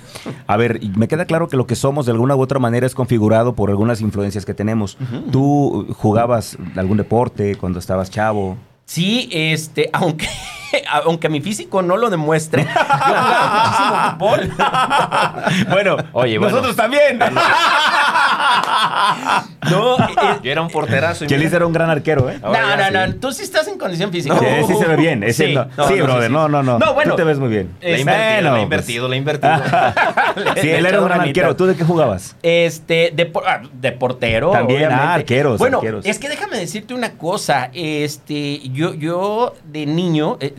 A ver, me queda claro que lo que somos de alguna u otra manera es configurado por algunas influencias que tenemos. ¿Tú jugabas algún deporte cuando estabas chavo? Sí, este, aunque, aunque mi físico no lo demuestre, yo jugaba muchísimo fútbol. bueno, oye, nosotros también. no, eh, yo era un porterazo. Chelis era un gran arquero, ¿eh? No, no, no, tú sí estás en condición física. Sí, sí se ve bien. sí, brother, no, no, no. No, bueno. Tú te ves muy bien. Le he invertido, le he invertido, le he invertido. sí, él era un gran arquero. ¿Tú de qué jugabas? Este, de, ah, de portero. También, ah, arqueros. Bueno, es que déjame decirte una cosa. Este, yo, yo de niño, eh,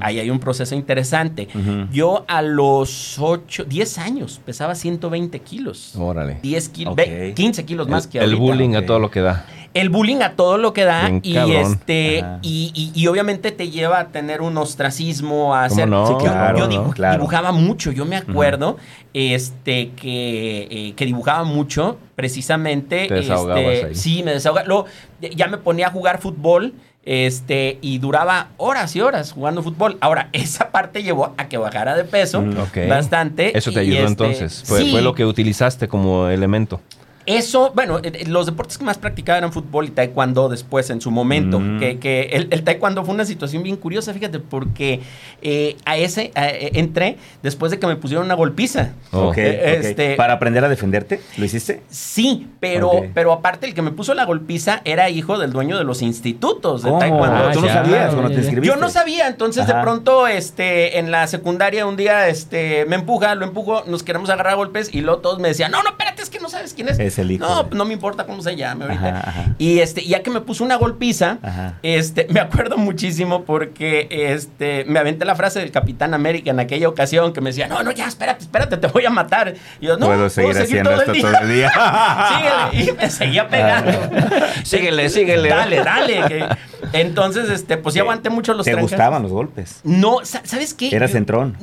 ahí hay un proceso interesante. Yo a los 8, 10 años pesaba 120 kilos. Órale. 10 kilos, 15 kilos más que El bullying a todo lo que da. El bullying a todo lo que da y este y, obviamente te lleva a tener un ostracismo, a hacer. No? claro, yo dibujaba mucho. Yo me acuerdo este que, eh, que dibujaba mucho, precisamente. Te este, Sí, me desahogaba. Luego ya me ponía a jugar fútbol este, y duraba horas y horas jugando fútbol. Ahora, esa parte llevó a que bajara de peso mm, bastante. Eso te ayudó este, entonces. Fue, fue, lo que utilizaste como elemento. Eso, bueno, eh, eh, los deportes que más practicaba eran fútbol y taekwondo después en su momento. Mm. Que, el, taekwondo fue una situación bien curiosa, fíjate, porque eh, a ese entré después de que me pusieron una golpiza. Este, ¿Para aprender a defenderte? ¿Lo hiciste? Sí, pero, pero aparte el que me puso la golpiza era hijo del dueño de los institutos de taekwondo. Ah, ¿Tú no sabías cuando te inscribiste? Yo no sabía, entonces de pronto este, en la secundaria un día este, me empuja, lo empujo, nos queremos agarrar golpes y luego todos me decían, no, no, espérate, es que no sabes quién es. No, no me importa cómo se llame ahorita. Y este, ya que me puso una golpiza, este, me acuerdo muchísimo porque este, me aventé la frase del Capitán América en aquella ocasión que me decía, no, no, ya, espérate, espérate, te voy a matar. Y yo, no, puedo seguir, haciendo esto todo el día. síguele. Y me seguía pegando. síguele, síguele. Dale, dale. Entonces, este, pues ya aguanté mucho los ¿Te gustaban los golpes? No, ¿sabes qué? ¿Eras centrón?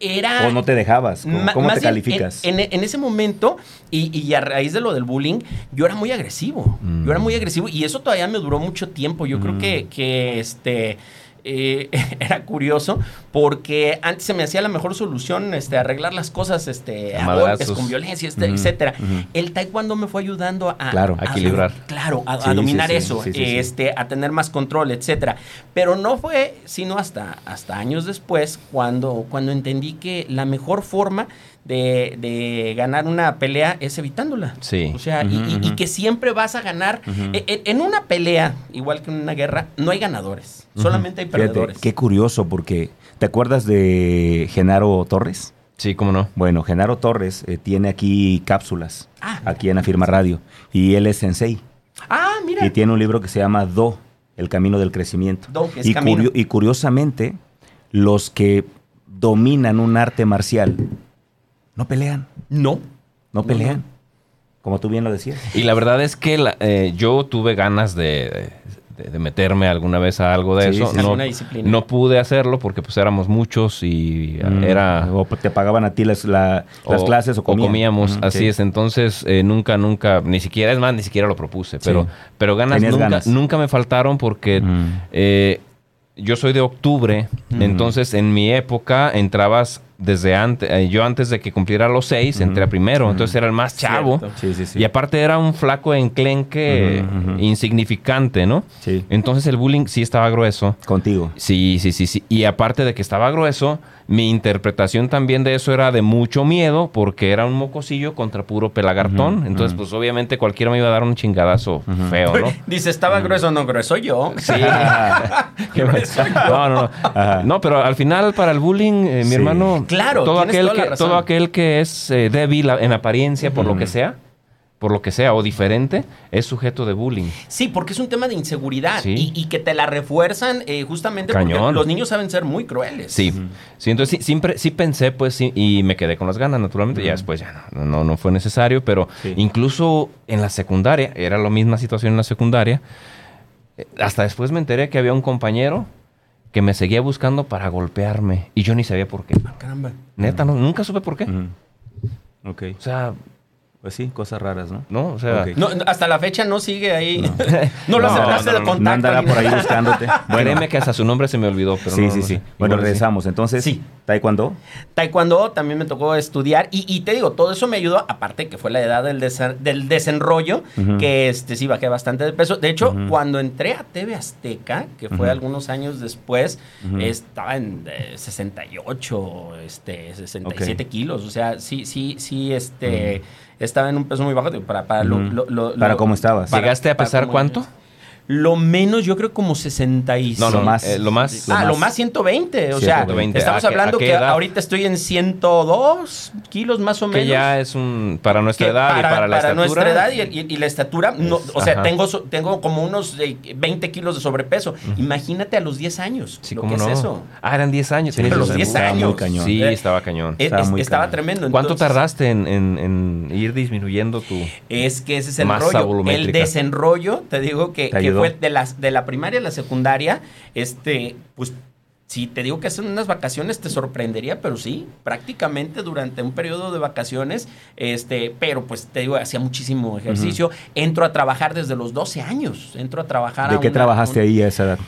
Era... ¿O no te dejabas? ¿Cómo, te calificas? En, ese momento, y, y, a raíz de lo del bullying, yo era muy agresivo. Yo era muy mm. agresivo y eso todavía me duró mucho tiempo. Yo creo que, mm. que este eh, era curioso porque antes se me hacía la mejor solución este, arreglar las cosas este, a, golpes, con violencia, este, etcétera. El taekwondo me fue ayudando a, claro, a, equilibrar. claro, a, dominar eso, este, a tener más control, etcétera. Pero no fue sino hasta, hasta años después cuando, cuando entendí que la mejor forma de, ganar una pelea es evitándola. Sí. O sea, y, que siempre vas a ganar. E, en, una pelea, igual que en una guerra, no hay ganadores, solamente hay perdedores. qué curioso, porque ¿te acuerdas de Genaro Torres? Sí, cómo no. Bueno, Genaro Torres eh, tiene aquí cápsulas, ah. aquí en Afirma Radio, y él es sensei. Ah, mira. Y tiene un libro que se llama Do, El Camino del Crecimiento. Do, que es y, camino. y curiosamente, los que dominan un arte marcial no pelean. No. No pelean. Como tú bien lo decías. Y la verdad es que eh, yo tuve ganas de, de, meterme alguna vez a algo de eso. no, no pude hacerlo porque pues éramos muchos y mm, era... O te pagaban a ti las, las clases o, comíamos, así es. Entonces eh, nunca, nunca, ni siquiera, es más, ni siquiera lo propuse. Pero, pero ganas nunca, nunca me faltaron porque... Eh, yo soy de octubre, entonces en mi época entrabas desde antes, eh, yo antes de que cumpliera los seis, entré a primero, entonces era el más chavo. Sí, sí, sí. Y aparte era un flaco enclenque insignificante, ¿no? Sí. Entonces el bullying sí estaba grueso. Contigo. Sí, sí, sí, sí. Y aparte de que estaba grueso, mi interpretación también de eso era de mucho miedo porque era un mocosillo contra puro pelagartón. Entonces, pues obviamente cualquiera me iba a dar un chingadazo feo, ¿no? Dice, estaba grueso, no, grueso yo. Sí. no, no, no. No, pero al final para el bullying, eh, mi hermano, claro, todo aquel que todo aquel que es eh, débil en apariencia por lo que sea, por lo que sea, o diferente, es sujeto de bullying. Sí, porque es un tema de inseguridad y, que te la refuerzan eh, justamente porque los niños saben ser muy crueles. Sí, sí entonces sí, siempre sí pensé, pues, sí, y me quedé con las ganas, naturalmente. Ya después ya no, no, no fue necesario, pero incluso en la secundaria, era la misma situación en la secundaria. Eh, hasta después me enteré que había un compañero que me seguía buscando para golpearme y yo ni sabía por qué. Ah, caramba. Neta, no, nunca supe por qué. Ok. O sea, pues sí, cosas raras, ¿no? No, o sea... hasta la fecha no sigue ahí. No, lo acercaste de contacto. No andará por ahí buscándote. Bueno. Créeme que hasta su nombre se me olvidó, pero Sí, sí, sí. Bueno, regresamos. Entonces, sí. ¿taekwondo? Taekwondo también me tocó estudiar. Y, te digo, todo eso me ayudó, aparte que fue la edad del, del desenrollo, que este, sí bajé bastante de peso. De hecho, cuando entré a TV Azteca, que fue algunos años después, estaba en 68, eh, este, 67 kilos. O sea, sí, sí, sí, este estaba en un peso muy bajo. Para, para, lo, ¿Para cómo estabas? ¿Llegaste a pesar cuánto? Lo menos, yo creo como 66. No, no, más. Eh, lo más. Ah, lo más 120. O sea, estamos hablando que ahorita estoy en 102 kilos más o menos. Que ya es un. Para nuestra edad y para la estatura. Para nuestra edad y, la estatura. No, o sea, tengo, tengo como unos 20 kilos de sobrepeso. Imagínate a los 10 años. Sí, lo que es eso. Ah, eran 10 años. a los 10 años. Cañón. Sí, estaba cañón. estaba, tremendo. ¿Cuánto tardaste en, ir disminuyendo tu. Es que ese es el rollo. El desenrollo, te digo que fue de la, de la primaria a la secundaria, este, pues si te digo que hacen unas vacaciones te sorprendería, pero sí, prácticamente durante un periodo de vacaciones, este, pero pues te digo, hacía muchísimo ejercicio. Entro a trabajar desde los 12 años, entro a trabajar. ¿De qué trabajaste ahí a esa edad?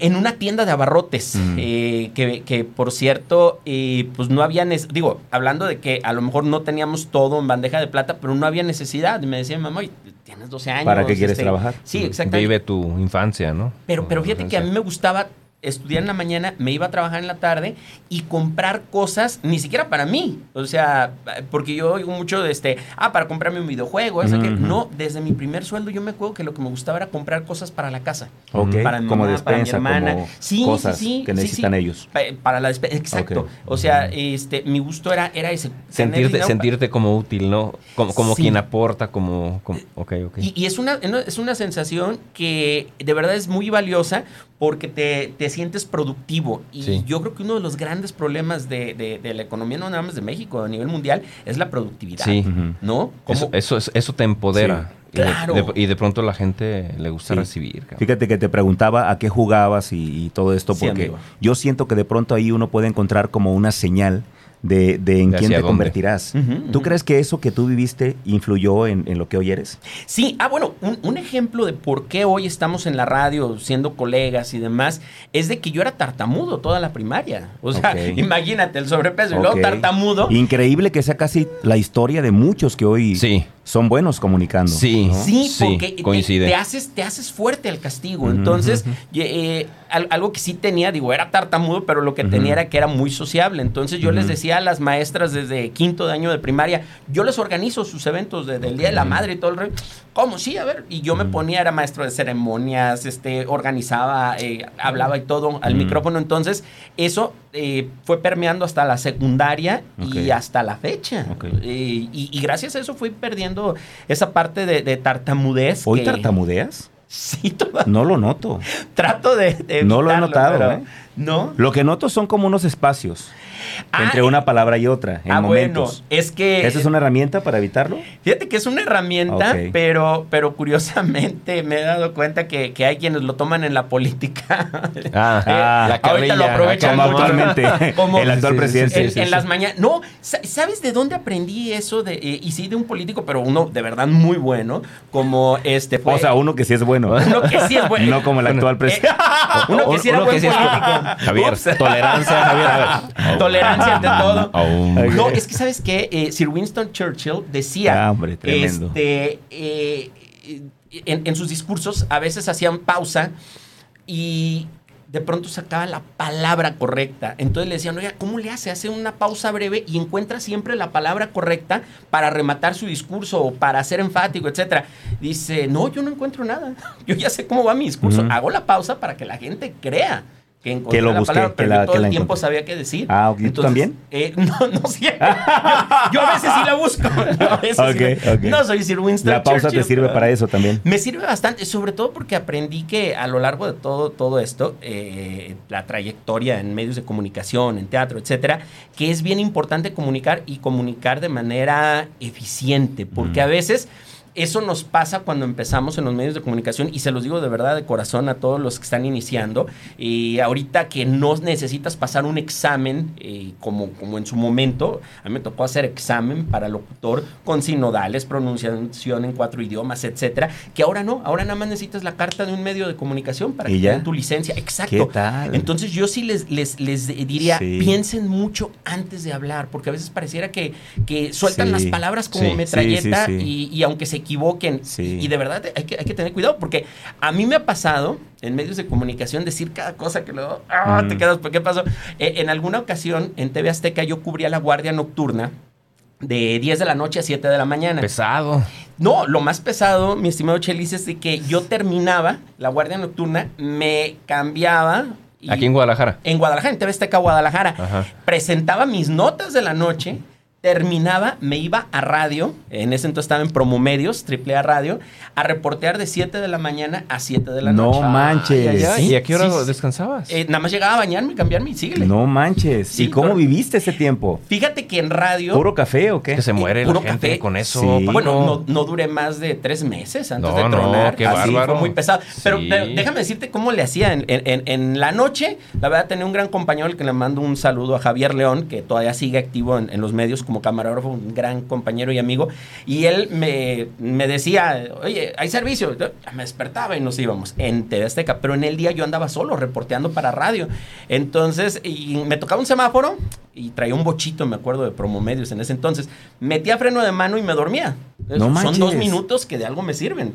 en una tienda de abarrotes, eh, que, por cierto, eh, pues no había, digo, hablando de que a lo mejor no teníamos todo en bandeja de plata, pero no había necesidad. Me decía, mamá, tienes 12 años. ¿Para qué quieres este, trabajar? Sí, exactamente. Vive tu infancia, ¿no? Pero, pero fíjate que a mí me gustaba estudiar en la mañana, me iba a trabajar en la tarde y comprar cosas, ni siquiera para mí. O sea, porque yo oigo mucho de este, ah, para comprarme un videojuego, eso que no, desde mi primer sueldo yo me acuerdo que lo que me gustaba era comprar cosas para la casa. Para mi como para mi hermana. Como sí, cosas que necesitan ellos. Para la despensa, exacto. O sea, este, mi gusto era, era ese. Sentirte, sentirte como útil, ¿no? Como, como quien aporta, como, ok, ok. Y, es, una, es una sensación que de verdad es muy valiosa porque te, te sientes productivo. Y yo creo que uno de los grandes problemas de, de, la economía, no nada más de México, a nivel mundial, es la productividad. Sí. ¿No? Eso, eso, eso, te empodera. Claro. Y de, pronto la gente le gusta recibir. Fíjate que te preguntaba a qué jugabas y, todo esto, porque yo siento que de pronto ahí uno puede encontrar como una señal de, en quién te convertirás. ¿Tú crees que eso que tú viviste influyó en, lo que hoy eres? Sí, ah, bueno, un, ejemplo de por qué hoy estamos en la radio siendo colegas y demás es de que yo era tartamudo toda la primaria. O sea, imagínate el sobrepeso y luego tartamudo. Increíble que sea casi la historia de muchos que hoy sí. Son buenos comunicando. Sí, sí, porque coincide. Te, haces, te haces fuerte al castigo. Entonces, eh, algo que sí tenía, digo, era tartamudo, pero lo que tenía era que era muy sociable. Entonces yo les decía a las maestras desde quinto de año de primaria, yo les organizo sus eventos del Día de la Madre y todo el rey. ¿Cómo? Sí, a ver. Y yo me ponía, era maestro de ceremonias, este, organizaba, eh, hablaba y todo al micrófono. Entonces, eso eh, fue permeando hasta la secundaria y hasta la fecha. Eh, y, gracias a eso fui perdiendo esa parte de, tartamudez. ¿Hoy tartamudeas? Sí, No lo noto. Trato de. no lo he notado, ¿eh? No. Lo que noto son como unos espacios. Ah, entre una palabra y otra en ah, momentos. bueno, es que... ¿Esa es una herramienta para evitarlo? Fíjate que es una herramienta, pero, pero curiosamente me he dado cuenta que, que hay quienes lo toman en la política. Ah, Eh, la ahorita lo carrilla, aprovechan Como actualmente Como- el actual Sí, sí, presidente. en, sí, en las mañanas. No, sa- ¿sabes de dónde aprendí eso? De, eh, y sí, de un político, pero uno de verdad muy bueno, como este fue- O sea, uno que sí es bueno. uno que sí es bueno. No como el actual presidente. Eh, uno que sí era Uno buen que sí es- político. Javier, Ups. tolerancia, Javier. A ver. Tolerancia ante todo. Aún. No, es que sabes que Sir Winston Churchill decía, Ah, hombre, tremendo. este, eh, en, en sus discursos a veces hacían pausa y de pronto sacaba la palabra correcta. Entonces le decían, oiga, ¿cómo le hace? Hace una pausa breve y encuentra siempre la palabra correcta para rematar su discurso o para ser enfático, etcétera. Dice, no, yo no encuentro nada. Yo ya sé cómo va mi discurso. Hago la pausa para que la gente crea. Que, encontré Que lo la busqué, palabra, que la- yo todo que la el tiempo sabía qué decir. Ah, ¿y tú también? eh, no, no siempre. Yo, yo a veces sí la busco. A veces sí la-. No soy Sir Winston La pausa te sirve pero- para eso también. Me sirve bastante, sobre todo porque aprendí que a lo largo de todo, todo esto, eh, la trayectoria en medios de comunicación, en teatro, etcétera, que es bien importante comunicar y comunicar de manera eficiente, porque Mm. a veces eso nos pasa cuando empezamos en los medios de comunicación y se los digo de verdad de corazón a todos los que están iniciando. Y ahorita que no necesitas pasar un examen eh, como, como en su momento, a mí me tocó hacer examen para locutor con sinodales, pronunciación en cuatro idiomas, etcétera, que ahora no, ahora nada más necesitas la carta de un medio de comunicación para ¿Y que den tu licencia. Exacto. ¿Qué tal? Entonces yo sí les, les, les diría, Sí. piensen mucho antes de hablar, porque a veces pareciera que, que sueltan Sí. las palabras como Sí, metralleta. Y, y aunque se equivoquen, Sí. y de verdad hay que, hay que tener cuidado, porque a mí me ha pasado en medios de comunicación decir cada cosa que luego ah, te Mm. quedas, ¿por qué pasó? Eh, en alguna ocasión en TV Azteca yo cubría la guardia nocturna de 10 de la noche a 7 de la mañana. Pesado. No, lo más pesado, mi estimado Chelis, es de que yo terminaba la guardia nocturna, me cambiaba. y- Aquí en Guadalajara. en Guadalajara, en TV Azteca Guadalajara. Ajá. Presentaba mis notas de la noche, terminaba, me iba a radio, en ese entonces estaba en Promomedios, triple A Radio, a reportear de 7 de la mañana a 7 de la No noche. manches. Ay, ay, ay. Sí, ¿Y a qué hora sí, descansabas? Eh, nada más llegaba a bañarme, cambiarme y síguele. No manches. Sí, ¿Y cómo no. viviste ese tiempo? Fíjate que en radio... ¿Puro café o qué? que se muere puro la gente café. con eso. Bueno, no, no duré más de tres meses antes No, de no, tronar. qué Así bárbaro. Fue muy pesado. Pero, déjame decirte cómo le hacía en, en- en- en la noche. La verdad, tenía un gran compañero al que le mando un saludo a Javier León, que todavía sigue activo en, en los medios como camarógrafo, un gran compañero y amigo. Y él me, me decía, oye, hay servicio. Yo me despertaba y nos íbamos en TV Azteca. Pero en el día yo andaba solo reporteando para radio. Entonces, y me tocaba un semáforo y traía un bochito, me acuerdo de Promomedios en ese entonces. Metía freno de mano y me dormía. No Son manches. dos minutos que de algo me sirven.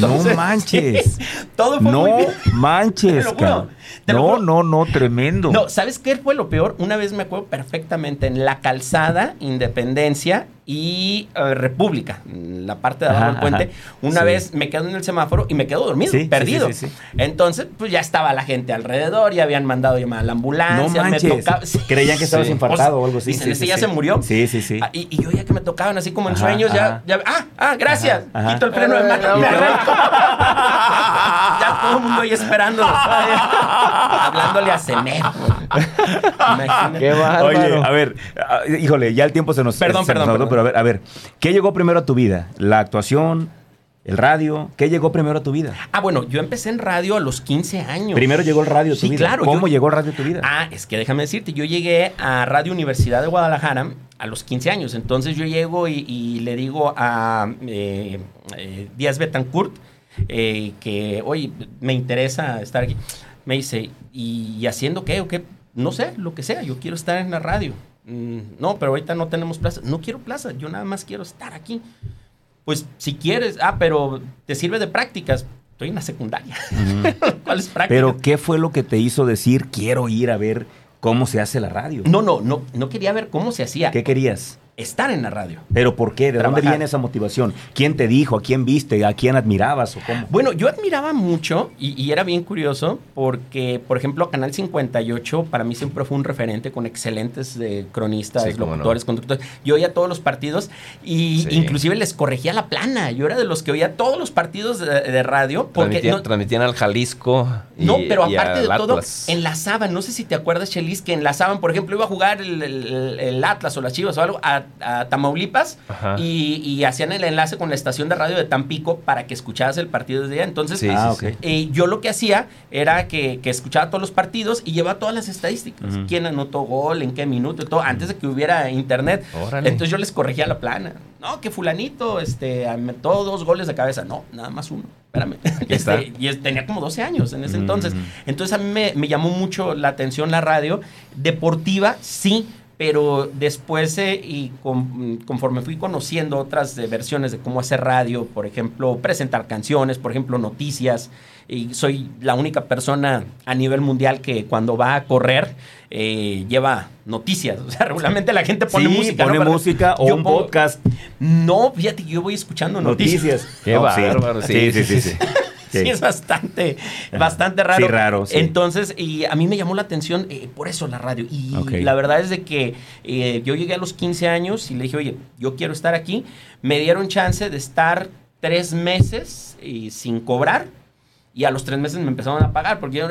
No manches. todo fue No muy bien. manches, Te lo juro, cabrón. te lo No, juro. no, no, tremendo. No, ¿sabes qué fue lo peor? Una vez me acuerdo perfectamente en la calzada Independencia y eh, República, la parte de abajo Ajá, del puente. ajá. Una Sí. vez me quedo en el semáforo y me quedo dormido, Sí, perdido. sí, sí, sí. Entonces, pues ya estaba la gente alrededor, ya habían mandado llamar a la ambulancia. No me tocaba- sí. Creían que estabas Sí. infartado o algo así. Dicen, Sí, "Ese sí, ya sí. se murió. Sí, sí, sí. Ah, y, y yo ya que me tocaban así como en Ajá, sueños, ya, ajá. ya, ah, ah, gracias. Ajá. Quito el freno de mano y me arranco. ya todo el mundo ahí esperando. Hablándole a Cemer. Imagínate. Qué bárbaro. Oye, a ver, ah, híjole, ya el tiempo se nos Perdón, se nos perdón. Pero a ver, a ver, ¿qué llegó primero a tu vida? ¿La actuación? ¿El radio? ¿Qué llegó primero a tu vida? Ah, bueno, yo empecé en radio a los 15 años. Primero llegó el radio a tu Sí, vida. claro, ¿Cómo yo- llegó el radio a tu vida? Ah, es que déjame decirte, yo llegué a Radio Universidad de Guadalajara a los 15 años. Entonces yo llego y, y le digo a eh, eh, Díaz Betancourt eh, que, oye, me interesa estar aquí. Me dice, ¿y haciendo qué o qué? No sé, lo que sea, yo quiero estar en la radio. "Mm, no, pero ahorita no tenemos plaza. No quiero plaza, yo nada más quiero estar aquí. Pues si quieres, ah, pero te sirve de prácticas. Estoy en la secundaria. ¿Cuál es práctica? Pero, ¿qué fue lo que te hizo decir quiero ir a ver cómo se hace la radio? No, no, no, no quería ver cómo se hacía. ¿Qué querías? Estar en la radio. ¿Pero por qué? ¿De dónde viene esa motivación? ¿Quién te dijo? ¿A quién viste? ¿A quién admirabas o cómo? Bueno, yo admiraba mucho y, era bien curioso porque, por ejemplo, Canal 58 para mí siempre fue un referente con excelentes eh, cronistas, locutores, conductores. Yo oía todos los partidos y inclusive les corregía la plana. Yo era de los que oía todos los partidos de, radio. Porque transmitían, al Jalisco. no, pero aparte de todo, enlazaban. No sé si te acuerdas, Chelis, que enlazaban, por ejemplo, iba a jugar el, el Atlas o las Chivas o algo a a, Tamaulipas y, hacían el enlace con la estación de radio de Tampico para que escucharas el partido desde allá. Entonces, eh, yo lo que hacía era que, escuchaba todos los partidos y llevaba todas las estadísticas. ¿Quién anotó gol? ¿En qué minuto? Y todo, antes de que hubiera internet. Entonces yo les corregía la plana. No, que fulanito este, metió dos goles de cabeza. No, nada más uno. Espérame. Este, y tenía como 12 años en ese entonces. Entonces a mí me, me llamó mucho la atención la radio. Deportiva, sí pero después eh, y conforme fui conociendo otras versiones de cómo hacer radio, por ejemplo, presentar canciones, por ejemplo, noticias, y soy la única persona a nivel mundial que cuando va a correr eh, lleva noticias. O sea, regularmente la gente pone música. Pone música o un podcast. No, fíjate yo voy escuchando noticias. Qué bárbaro. sí, sí. sí. sí, es bastante, bastante raro. Sí, raro. Entonces, y a mí me llamó la atención eh, por eso la radio. Y la verdad es de que eh, yo llegué a los 15 años y le dije, oye, yo quiero estar aquí. Me dieron chance de estar tres meses y sin cobrar. Y a los tres meses me empezaron a pagar porque yo,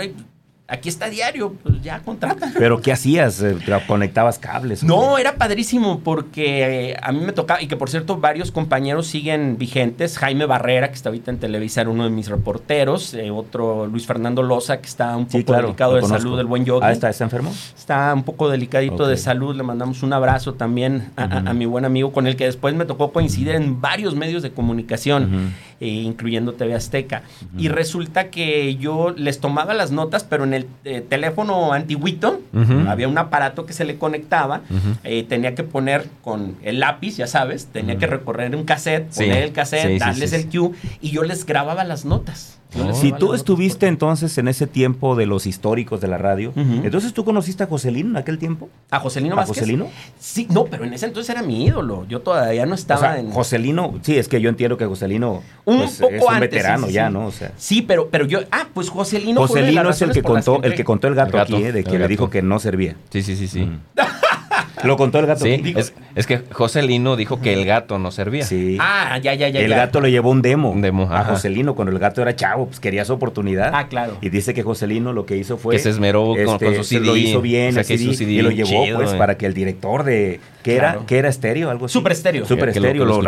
aquí está diario, pues ya contrata. ¿Pero qué hacías? Eh, ¿Conectabas cables? No, era padrísimo porque eh, a mí me tocaba, y que por cierto varios compañeros siguen vigentes, Jaime Barrera, que está ahorita en Televisa, era uno de mis reporteros, eh, otro Luis Fernando Loza, que está un poco delicado de salud, el buen yogi. Ah, ¿está, enfermo? Está un poco delicadito de salud, le mandamos un abrazo también a, mi buen amigo, con el que después me tocó coincidir en varios medios de comunicación, incluyendo TV Azteca. Y resulta que yo les tomaba las notas, pero en el eh, teléfono antiguito, había un aparato que se le conectaba, eh, tenía que poner con el lápiz, ya sabes, tenía que recorrer un cassette, poner el cassette, darles el cue, y yo les grababa las notas si tú estuviste entonces en ese tiempo de los históricos de la radio, entonces tú conociste a Joselino en aquel tiempo. ¿A Joselino ¿A Joselino? Sí, no, pero en ese entonces era mi ídolo. Yo todavía no estaba en. Joselino, sí, es que yo entiendo que Joselino un pues, poco es un veterano ya, ¿no? O sea. Sí, pero, pero yo. Ah, pues Joselino. Joselino es el que contó, el que contó el gato, aquí, ¿eh? de que le dijo que no servía. Sí, sí, sí, sí. Lo contó el gato. Sí, es, que José Lino dijo que el gato no servía. Sí. Ah, ya, ya, ya. El gato le llevó un demo. Un demo. A Joselino cuando el gato era chavo, pues quería su oportunidad. Ah, claro. Y dice que Joselino lo que hizo fue. Que se esmeró con, su CD. Lo hizo bien, y lo llevó, pues, eh. para que el director de. ¿Qué era? ¿Qué era estéreo? Algo así. Super estéreo. Super estéreo. Lo,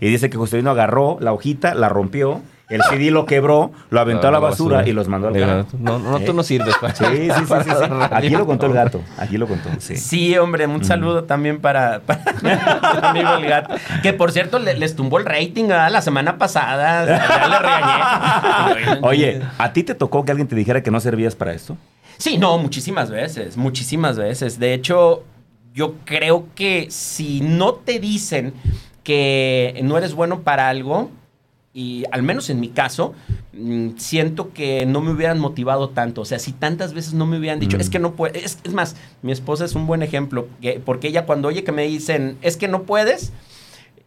y dice que Joselino agarró la hojita, la rompió el CD lo quebró, lo aventó a la basura, y los mandó al carro. No, no, tú no sirves para. Sí, sí, sí, sí, Aquí lo contó el gato. Aquí lo contó. Sí, sí hombre, un saludo también para, para amigo el gato. Que por cierto, les tumbó el rating la semana pasada. Ya le regañé. Oye, ¿a ti te tocó que alguien te dijera que no servías para esto? Sí, no, muchísimas veces. Muchísimas veces. De hecho, yo creo que si no te dicen que no eres bueno para algo, y al menos en mi caso, mm, siento que no me hubieran motivado tanto. O sea, si tantas veces no me hubieran dicho, es que no puedes, es, es, más, mi esposa es un buen ejemplo, porque ella cuando oye que me dicen, es que no puedes,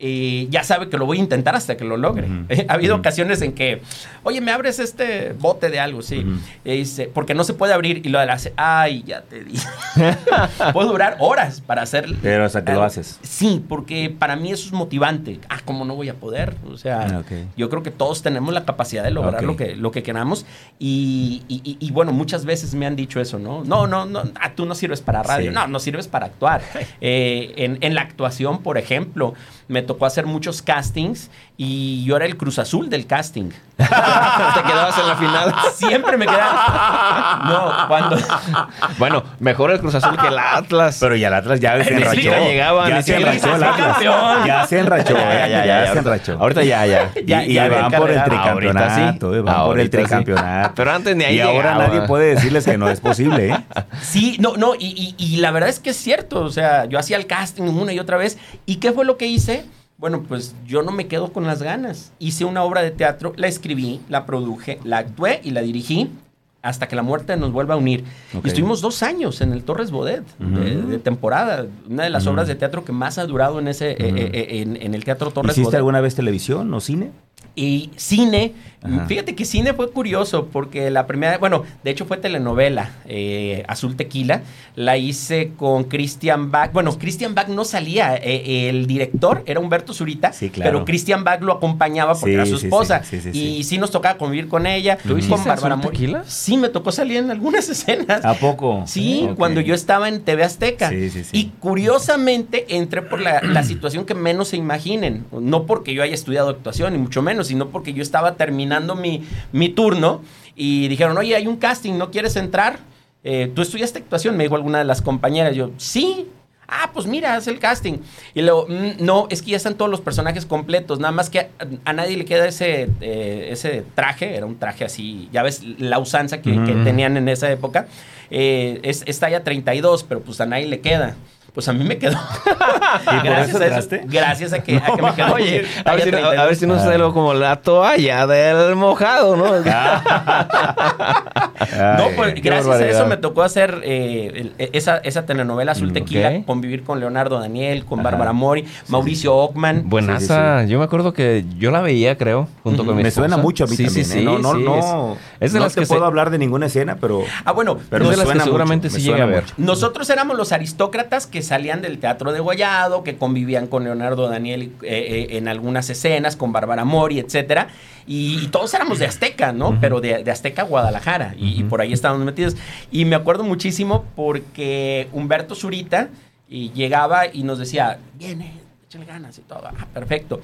y ya sabe que lo voy a intentar hasta que lo logre. ha habido ocasiones en que, oye, me abres este bote de algo, sí. dice, porque no se puede abrir. Y lo hace, ay, ya te di. Puedo durar horas para hacer. Pero hasta que lo haces. Sí, porque para mí eso es motivante. Ah, ¿cómo no voy a poder? O sea, ah, yo creo que todos tenemos la capacidad de lograr lo, que, lo que queramos. Y, y, bueno, muchas veces me han dicho eso, ¿no? No, no, no, ah, tú no sirves para radio. No, no sirves para actuar. Eh, en, en la actuación, por ejemplo, me tocó hacer muchos castings y yo era el Cruz Azul del casting. ¿Te quedabas en la final? Siempre me quedaba. No, cuando. Bueno, mejor el Cruz Azul que el Atlas. Pero ya el Atlas ya se enrachó. ya se enrachó el Atlas. Ya se enrachó, ya, ya, ya, se enrachó. Ahorita ya, ya. Y, van por el tricampeonato. Sí. Van por el tricampeonato. Pero antes ni ahí. Y ahora nadie puede decirles que no es posible, ¿eh? Sí, no, no. Y, y la verdad es que es cierto. O sea, yo hacía el casting una y otra vez. ¿Y qué fue lo que hice? Bueno, pues yo no me quedo con las ganas. Hice una obra de teatro, la escribí, la produje, la actué y la dirigí. hasta que la muerte nos vuelva a unir. Y estuvimos dos años en el Torres Bodet de, temporada, una de las obras de teatro que más ha durado en ese eh, eh, en, el Teatro Torres ¿Hiciste alguna vez televisión o cine? Y cine, fíjate que cine fue curioso porque la primera, bueno, de hecho fue telenovela, eh, Azul Tequila, la hice con Christian Bach. Bueno, Christian Bach no salía, eh, el director era Humberto Zurita, pero Christian Bach lo acompañaba porque era su esposa. y sí nos tocaba convivir con ella. ¿Tú con Bárbara Tequila? Sí, me tocó salir en algunas escenas. ¿A poco? Sí, cuando yo estaba en TV Azteca. Y curiosamente entré por la, la situación que menos se imaginen. No porque yo haya estudiado actuación, ni mucho menos sino porque yo estaba terminando mi, mi turno y dijeron, oye, hay un casting, ¿no quieres entrar? Eh, ¿Tú estudiaste actuación? Me dijo alguna de las compañeras. Yo, sí. Ah, pues mira, haz el casting. Y luego, mm, no, es que ya están todos los personajes completos. Nada más que a, nadie le queda ese, eh, ese traje. Era un traje así, ya ves, la usanza que, tenían en esa época. Eh, es, es talla 32, pero pues a nadie le queda pues a mí me quedó. ¿Y gracias, a eso, gracias a que, a que me quedó. Oye, a ver, si, a ver, si, no sale algo como la toalla del mojado, ¿no? no, pues gracias a eso me tocó hacer eh, esa, esa telenovela Azul Tequila, convivir con Leonardo Daniel, con Bárbara Mori, Mauricio Ockman. Buenaza. Yo me acuerdo que yo la veía, creo, junto con mi Me suena mucho a mí también. ¿eh? no, no, no. Es, de las que puedo hablar de ninguna escena, pero. Ah, bueno, pero es de las que seguramente sí llega a ver. Nosotros éramos los aristócratas que salían del Teatro de Gollado, que convivían con Leonardo Daniel eh, eh, en algunas escenas, con Bárbara Mori, etcétera. Y, todos éramos de Azteca, ¿no? Pero de, Azteca Guadalajara. Y, por ahí estábamos metidos. Y me acuerdo muchísimo porque Humberto Zurita y llegaba y nos decía, viene, échale ganas y todo. Ah, perfecto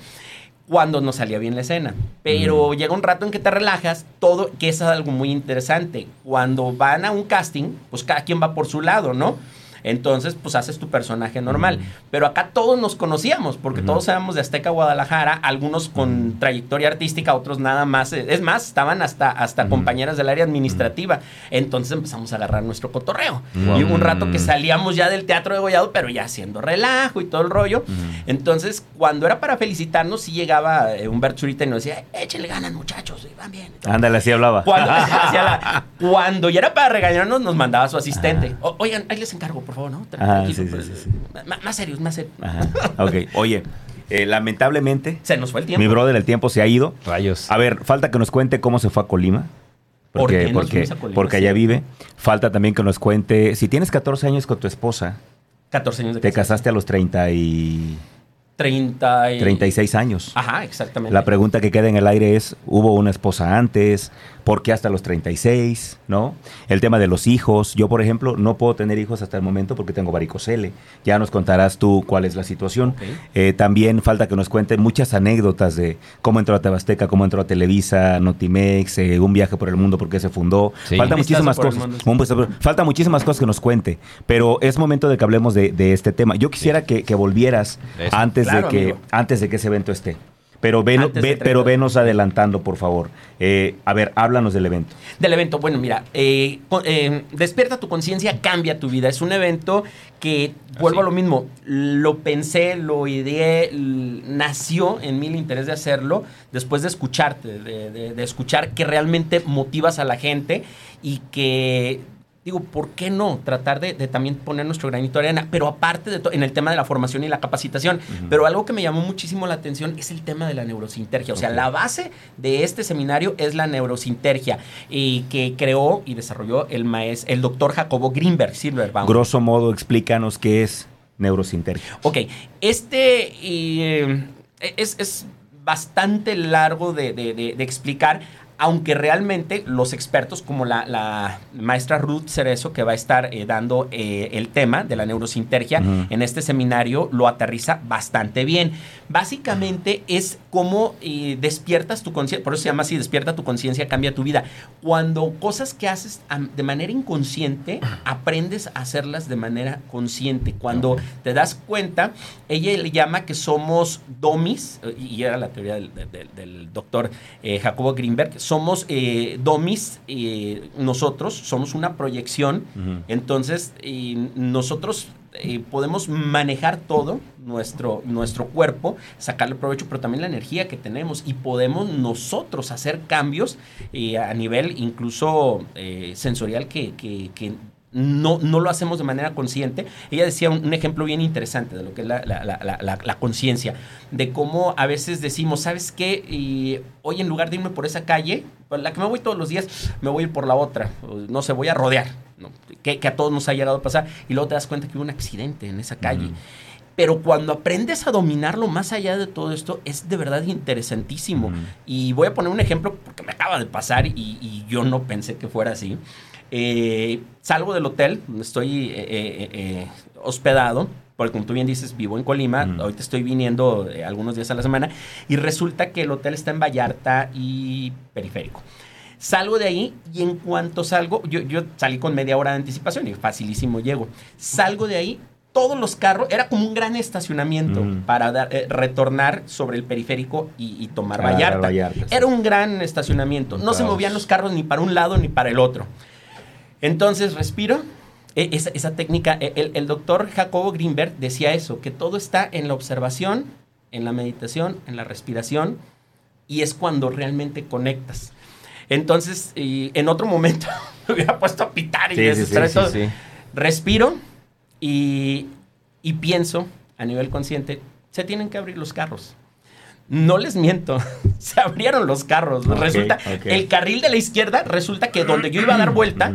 cuando nos salía bien la escena. Pero llega un rato en que te relajas, todo, que es algo muy interesante. Cuando van a un casting, pues cada quien va por su lado, ¿no? Entonces, pues haces tu personaje normal. Pero acá todos nos conocíamos, porque todos éramos de Azteca Guadalajara, algunos con trayectoria artística, otros nada más. Es más, estaban hasta, hasta compañeras del área administrativa. Entonces empezamos a agarrar nuestro cotorreo. Y hubo un rato que salíamos ya del teatro de Gollado, pero ya haciendo relajo y todo el rollo. Entonces, cuando era para felicitarnos, sí llegaba eh, Humberto Zurita y nos decía, échenle ganas, muchachos, van bien. Ándale, así hablaba. Cuando, ya era para regañarnos, nos mandaba su asistente. oigan, ahí les encargo, por ¿no? Más serios, más serios. Ok, oye. Eh, lamentablemente. Se nos fue el tiempo. Mi brother, el tiempo se ha ido. Rayos. A ver, falta que nos cuente cómo se fue a Colima. Porque, porque, porque allá vive. Falta también que nos cuente. Si tienes 14 años con tu esposa. 14 años de Te casaste a los 30 y. 30 y... 36 años. Ajá, exactamente. La pregunta que queda en el aire es, ¿hubo una esposa antes? ¿Por qué hasta los 36? ¿No? El tema de los hijos. Yo, por ejemplo, no puedo tener hijos hasta el momento porque tengo varicocele. Ya nos contarás tú cuál es la situación. Eh, también falta que nos cuenten muchas anécdotas de cómo entró a Tebasteca, cómo entró a Televisa, Notimex, eh, un viaje por el mundo, por qué se fundó. Falta muchísimas cosas. falta muchísimas cosas que nos cuente. Pero es momento de que hablemos de, este tema. Yo quisiera que, volvieras antes, de que, antes de que ese evento esté. Pero, pero venos adelantando, por favor. Eh, a ver, háblanos del evento. Del evento, bueno, mira, eh, eh, despierta tu conciencia, cambia tu vida. Es un evento que, vuelvo a lo mismo, lo pensé, lo ideé, nació en mí el interés de hacerlo después de escucharte, de escuchar que realmente motivas a la gente y que digo, ¿por qué no tratar de, también poner nuestro granito de arena? Pero aparte de todo, en el tema de la formación y la capacitación. Pero algo que me llamó muchísimo la atención es el tema de la neurosintergia. O sea, la base de este seminario es la neurosintergia y que creó y desarrolló el maestro, el doctor Jacobo Greenberg Silverbaum. Grosso modo, explícanos qué es neurosintergia. Ok, este eh, es, bastante largo de, de explicar aunque realmente los expertos como la, maestra Ruth Cerezo, que va a estar eh, dando eh, el tema de la neurosintergia en este seminario, lo aterriza bastante bien. Básicamente es cómo eh, despiertas tu conciencia, por eso se llama así, despierta tu conciencia, cambia tu vida. Cuando cosas que haces de manera inconsciente, aprendes a hacerlas de manera consciente. Cuando te das cuenta, ella le llama que somos domis, y era la teoría del, del doctor Jacobo Greenberg, somos eh, domis, eh, nosotros somos una proyección, entonces nosotros eh, podemos manejar todo, nuestro, nuestro cuerpo, sacarle provecho, pero también la energía que tenemos. Y podemos nosotros hacer cambios eh, a nivel incluso eh, sensorial que, que, que no, no, lo hacemos de manera consciente. Ella decía un, un ejemplo bien interesante de lo que es la, la, la, la conciencia, de cómo a veces decimos, ¿sabes qué? Y hoy en lugar de irme por esa calle, por la que me voy todos los días, me voy a ir por la otra. No sé, voy a rodear, ¿no? que, que, a todos nos ha llegado a pasar. Y luego te das cuenta que hubo un accidente en esa calle. Mm. Pero cuando aprendes a dominarlo más allá de todo esto, es de verdad interesantísimo. Mm. Y voy a poner un ejemplo porque me acaba de pasar y, y yo no pensé que fuera así. Eh, salgo del hotel, donde estoy eh, eh, hospedado, porque como tú bien dices, vivo en Colima, mm. ahorita estoy viniendo algunos días a la semana, y resulta que el hotel está en Vallarta y Periférico. Salgo de ahí y en cuanto salgo, yo, yo salí con media hora de anticipación y facilísimo llego. Salgo de ahí, todos los carros, era como un gran estacionamiento mm. para dar, eh, retornar sobre el periférico y, y tomar ah, Vallarta. Vallarta sí. Era un gran estacionamiento. No se movían los carros ni para un lado ni para el otro. Entonces respiro. E, esa, esa técnica, e, el, el, doctor Jacobo Greenberg decía eso, que todo está en la observación, en la meditación, en la respiración, y es cuando realmente conectas. Entonces, en otro momento me hubiera puesto a pitar y sí, sí, sí. Respiro y, y pienso a nivel consciente, se tienen que abrir los carros. No les miento, se abrieron los carros. Okay, resulta, okay. el carril de la izquierda, resulta que donde yo iba a dar vuelta,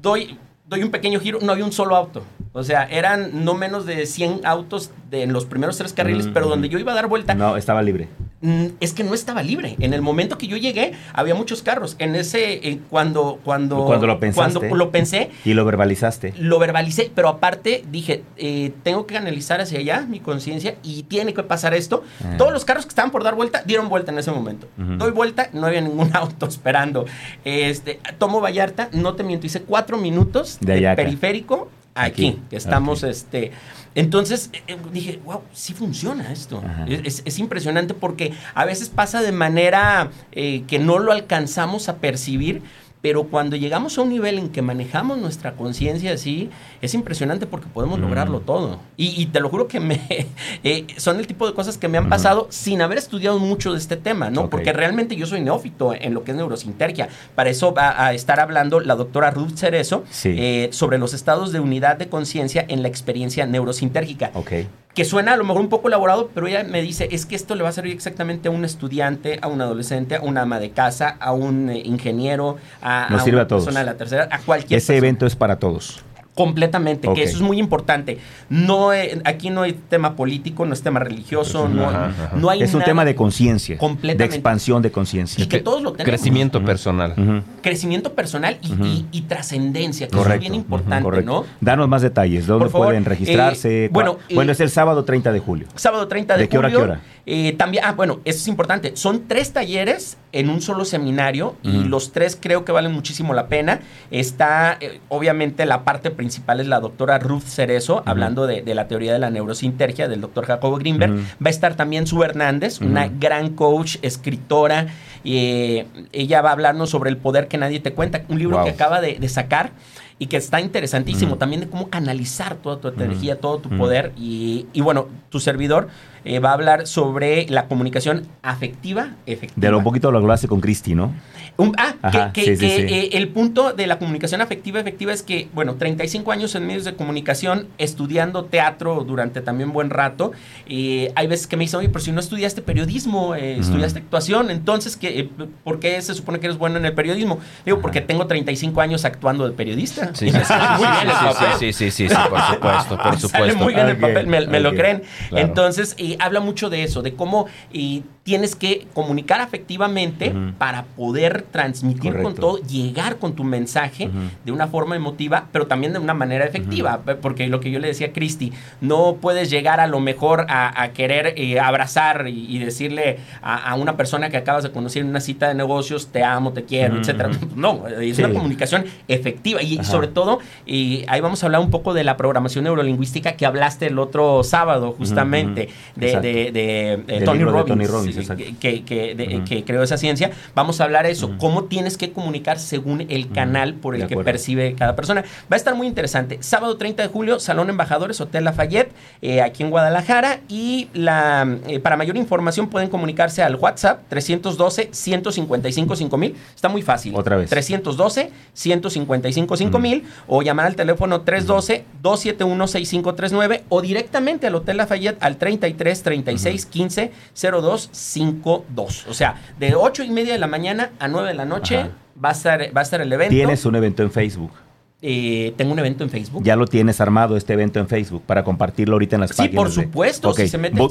doy, doy un pequeño giro, no había un solo auto. O sea, eran no menos de 100 autos de, en los primeros tres carriles, mm, pero donde yo iba a dar vuelta... No, estaba libre. Mm, es que no estaba libre. En el momento que yo llegué, había muchos carros. En ese, eh, cuando, cuando, cuando lo pensaste. Cuando lo pensé. Y lo verbalizaste. Lo verbalicé, pero aparte dije, eh, tengo que canalizar hacia allá mi conciencia y tiene que pasar esto. Ah. Todos los carros que estaban por dar vuelta, dieron vuelta en ese momento. Uh -huh. Doy vuelta, no había ningún auto esperando. Este, tomo Vallarta, no te miento, hice cuatro minutos de, de periférico aquí, que estamos, okay. este, entonces eh, dije, wow, sí funciona esto. Es, es, impresionante porque a veces pasa de manera eh, que no lo alcanzamos a percibir, pero cuando llegamos a un nivel en que manejamos nuestra conciencia así, es impresionante porque podemos mm. lograrlo todo. Y, y, te lo juro que me eh, son el tipo de cosas que me han pasado mm. sin haber estudiado mucho de este tema, ¿no? Okay. Porque realmente yo soy neófito en lo que es neurosintergia. Para eso va a estar hablando la doctora Ruth Cerezo sí. eh, sobre los estados de unidad de conciencia en la experiencia neurosintérgica. Okay que suena a lo mejor un poco elaborado, pero ella me dice, es que esto le va a servir exactamente a un estudiante, a un adolescente, a una ama de casa, a un eh, ingeniero, a, a una a persona de la tercera, a cualquier Ese persona. evento es para todos. Completamente, okay. que eso es muy importante. No, eh, aquí no hay tema político, no es tema religioso, no, ajá, ajá. no hay Es un tema de conciencia, Completamente. de expansión de conciencia. Y que todos lo tenemos. Crecimiento uh -huh. personal. Uh -huh. Crecimiento personal y, uh -huh. y, y trascendencia, que Correcto. es bien importante, ¿no? Danos más detalles, ¿dónde Por favor, pueden registrarse? eh, bueno, bueno, es el sábado 30 de julio. Sábado 30 de, ¿De qué julio. hora a qué hora? Eh, también, ah, bueno, eso es importante. Son tres talleres en un solo seminario y uh -huh. los tres creo que valen muchísimo la pena. Está, eh, obviamente, la parte principal es la doctora Ruth Cerezo, uh -huh. hablando de, de, la teoría de la neurosintergia del doctor Jacobo Greenberg. Uh -huh. Va a estar también Sue Hernández, una gran coach, escritora. Eh, ella va a hablarnos sobre el poder que nadie te cuenta, un libro wow. que acaba de, de sacar y que está interesantísimo mm. también de cómo canalizar toda tu energía, mm. todo tu mm. poder. Y, y, bueno, tu servidor eh, va a hablar sobre la comunicación afectiva efectiva. De lo poquito lo hablaste con Cristi, ¿no? Un, ah, Ajá, que, que, sí, que sí, sí. Eh, el punto de la comunicación afectiva efectiva es que, bueno, 35 años en medios de comunicación, estudiando teatro durante también buen rato, eh, hay veces que me dicen, oye, pero si no estudiaste periodismo, estudiaste actuación, entonces, ¿qué, ¿por qué se supone que eres bueno en el periodismo? Digo, Ajá. porque tengo 35 años actuando de periodista. Sí, sí, sí, sí, sí, sí, sí, por supuesto, por supuesto. Sale muy bien okay, el papel, me, me okay, lo creen. Claro. Entonces, habla mucho de eso, de cómo tienes que comunicar afectivamente uh -huh. para poder transmitir Correcto. con todo, llegar con tu mensaje uh -huh. de una forma emotiva, pero también de una manera efectiva. Uh -huh. Porque lo que yo le decía a Cristi, no puedes llegar a lo mejor a, a querer eh, abrazar y, y decirle a, a, una persona que acabas de conocer en una cita de negocios, te amo, te quiero, etcétera. No, es sí. una comunicación efectiva. Y, sobre todo, y ahí vamos a hablar un poco de la programación neurolingüística que hablaste el otro sábado, justamente, de, Tony, Robbins, que, creó esa ciencia. Vamos a hablar de eso, cómo tienes que comunicar según el canal por el que percibe cada persona. Va a estar muy interesante. Sábado 30 de julio, Salón Embajadores, Hotel Lafayette, eh, aquí en Guadalajara. Y la, eh, para mayor información pueden comunicarse al WhatsApp 312-155-5000. Está muy fácil. Otra vez. 312-155-5000 o llamar al teléfono 312-271-6539 o directamente al Hotel Lafayette al 33 36 15 02 52. O sea, de 8 y media de la mañana a 9 de la noche va a, estar, va a estar el evento. Tienes un evento en Facebook. Eh, tengo un evento en Facebook. Ya lo tienes armado este evento en Facebook para compartirlo ahorita en las páginas. Sí, por supuesto.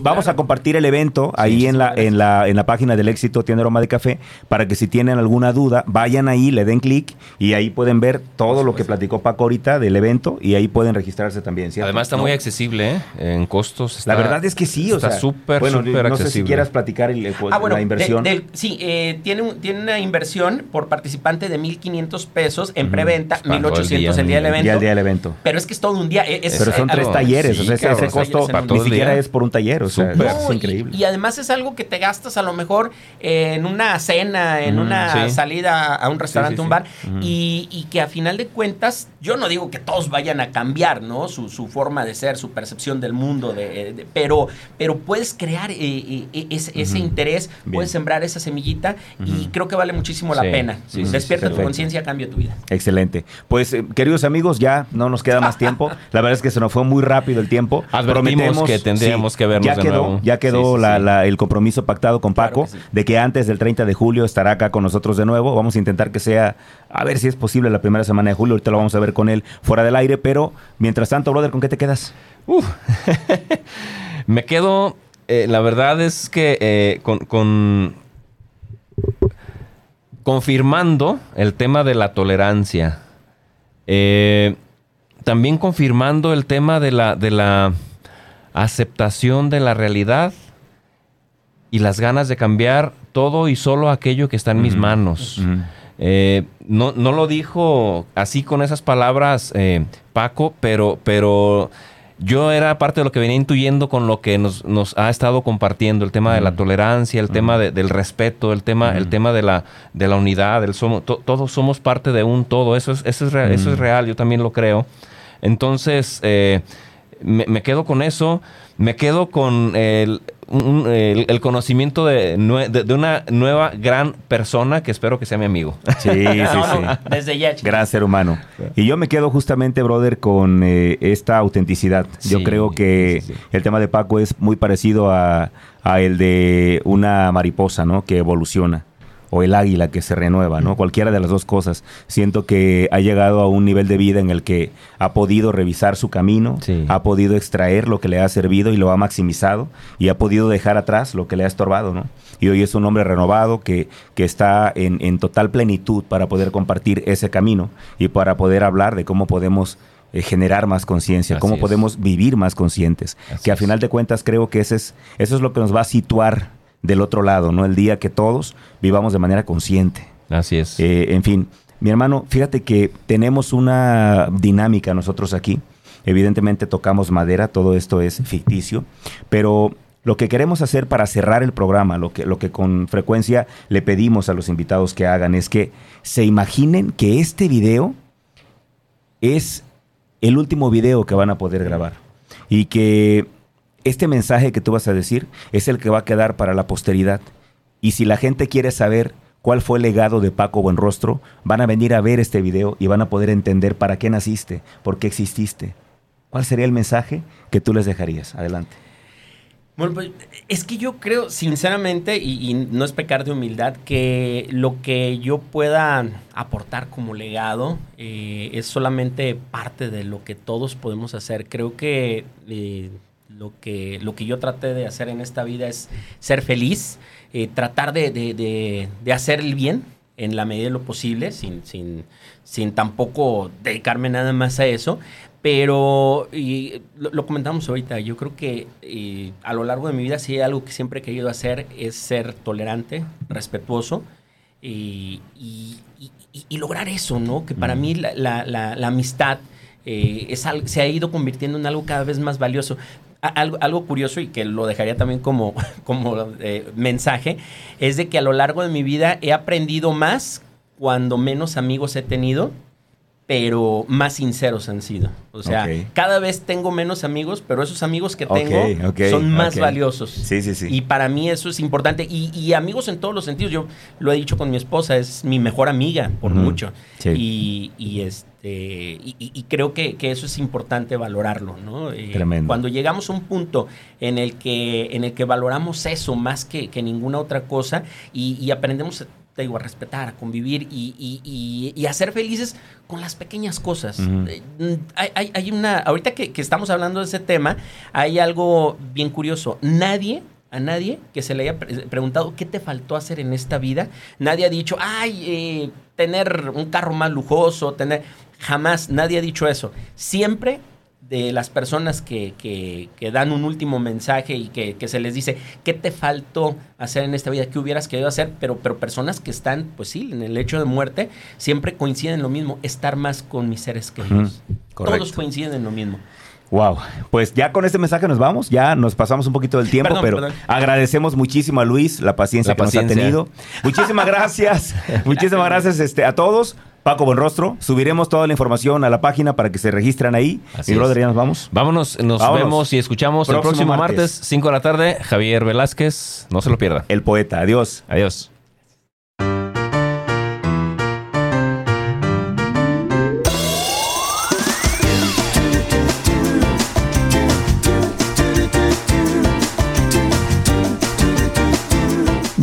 Vamos a compartir el evento ahí en, la, en, la, en la página del éxito Tienda Aroma de Café para que si tienen alguna duda vayan ahí, le den clic y ahí pueden ver todo lo que platicó Paco ahorita del evento y ahí pueden registrarse también. Además está muy accesible ¿eh? en costos. la verdad es que sí, está súper, bueno, no sé si quieras platicar el, ah, la inversión. sí, eh, tiene, tiene una inversión por participante de 1.500 pesos en preventa, 1.800 el día del evento. el día del evento. Pero es que es todo un día. E-, pero son tres talleres. o sea, ese, costo ni siquiera es por un taller. O sea, es increíble. Y, además es algo que te gastas a lo mejor en una cena, en una salida a un restaurante, un bar. y, que a final de cuentas, yo no digo que todos vayan a cambiar, ¿no? Su, forma de ser, su percepción del mundo. De, pero, pero puedes crear eh, eh, ese, interés, puedes sembrar esa semillita y creo que vale muchísimo la pena. Despierta tu conciencia, cambia tu vida. Excelente. Pues, eh, queridos amigos, ya no nos queda más tiempo. La verdad es que se nos fue muy rápido el tiempo. Prometemos que tendríamos que vernos ya de quedó, nuevo. Ya quedó el compromiso pactado con Paco de que antes del 30 de julio estará acá con nosotros de nuevo. Vamos a intentar que sea, a ver si es posible la primera semana de julio. Ahorita lo vamos a ver con él fuera del aire. Pero mientras tanto, brother, ¿con qué te quedas? Me quedo, eh, la verdad es que eh, con confirmando el tema de la tolerancia eh, también confirmando el tema de la, de la aceptación de la realidad y las ganas de cambiar todo y solo aquello que está en mis manos. Eh, no, no, lo dijo así con esas palabras eh, Paco, pero, pero yo era parte de lo que venía intuyendo con lo que nos, ha estado compartiendo, el tema de la tolerancia, el tema del respeto, el tema, el tema de la, de la unidad, el somos, todos somos parte de un todo, eso es, eso es, real, eso es real, yo también lo creo. Entonces, eh, me, quedo con eso, me quedo con el, el, conocimiento de, de, una nueva gran persona que espero que sea mi amigo. Sí, sí, sí. Desde ya. Gran ser humano. Y yo me quedo justamente, brother, con eh, esta autenticidad. Yo creo que el tema de Paco es muy parecido a, a el de una mariposa, ¿no? Que evoluciona o el águila que se renueva, ¿no? Cualquiera de las dos cosas. Siento que ha llegado a un nivel de vida en el que ha podido revisar su camino, ha podido extraer lo que le ha servido y lo ha maximizado y ha podido dejar atrás lo que le ha estorbado, ¿no? Y hoy es un hombre renovado que, que está en, en total plenitud para poder compartir ese camino y para poder hablar de cómo podemos eh, generar más conciencia, cómo podemos vivir más conscientes. que a final de cuentas creo que ese es, eso es lo que nos va a situar del otro lado, ¿no? El día que todos vivamos de manera consciente. Así es. Eh, en fin, mi hermano, fíjate que tenemos una dinámica nosotros aquí. Evidentemente tocamos madera, todo esto es ficticio, pero lo que queremos hacer para cerrar el programa, lo que, lo que con frecuencia le pedimos a los invitados que hagan es que se imaginen que este video es el último video que van a poder grabar y que este mensaje que tú vas a decir es el que va a quedar para la posteridad. Y si la gente quiere saber cuál fue el legado de Paco Buenrostro, van a venir a ver este video y van a poder entender para qué naciste, por qué exististe. ¿Cuál sería el mensaje que tú les dejarías? Adelante. Bueno, pues es que yo creo, sinceramente, y, no es pecar de humildad, que lo que yo pueda aportar como legado eh, es solamente parte de lo que todos podemos hacer. Creo que eh, lo que, lo que yo traté de hacer en esta vida es ser feliz, eh, tratar de, hacer el bien en la medida de lo posible, sin, sin, sin tampoco dedicarme nada más a eso. Pero y lo, comentamos ahorita, yo creo que eh, a lo largo de mi vida sí algo que siempre he querido hacer es ser tolerante, respetuoso y, lograr eso, ¿no? Que para mí la, amistad eh, es, se ha ido convirtiendo en algo cada vez más valioso algo, curioso y que lo dejaría también como, como eh, mensaje, es de que a lo largo de mi vida he aprendido más cuando menos amigos he tenido pero más sinceros han sido. O sea, cada vez tengo menos amigos, pero esos amigos que tengo son más valiosos. Sí, sí, sí. Y para mí eso es importante. Y, amigos en todos los sentidos. Yo lo he dicho con mi esposa, es mi mejor amiga, por mucho. Y, y, este, y, creo que, eso es importante valorarlo, ¿no? Eh, Tremendo. Cuando llegamos a un punto en el que, en el que valoramos eso más que, que ninguna otra cosa y, aprendemos digo, a respetar, a convivir y, y, a ser felices con las pequeñas cosas. Eh, hay, hay, una, ahorita que, que, estamos hablando de ese tema, hay algo bien curioso. Nadie, a nadie que se le haya preguntado qué te faltó hacer en esta vida, nadie ha dicho, ay, eh, tener un carro más lujoso, tener... Jamás, nadie ha dicho eso. Siempre de las personas que, que, dan un último mensaje y que, que, se les dice, ¿qué te faltó hacer en esta vida? ¿Qué hubieras querido hacer? Pero, pero personas que están, pues sí, en el hecho de muerte, siempre coinciden en lo mismo, estar más con mis seres queridos. Todos coinciden en lo mismo. Wow, pues ya con este mensaje nos vamos, ya nos pasamos un poquito del tiempo, pero agradecemos muchísimo a Luis la paciencia que nos ha tenido. Muchísimas gracias, muchísimas gracias este, a todos. Paco Buenrostro. Subiremos toda la información a la página para que se registren ahí. y brother, ya nos vamos. Vámonos, nos vemos y escuchamos el próximo martes, 5 de la tarde. Javier Velázquez, no se lo pierda. El poeta. Adiós. Adiós.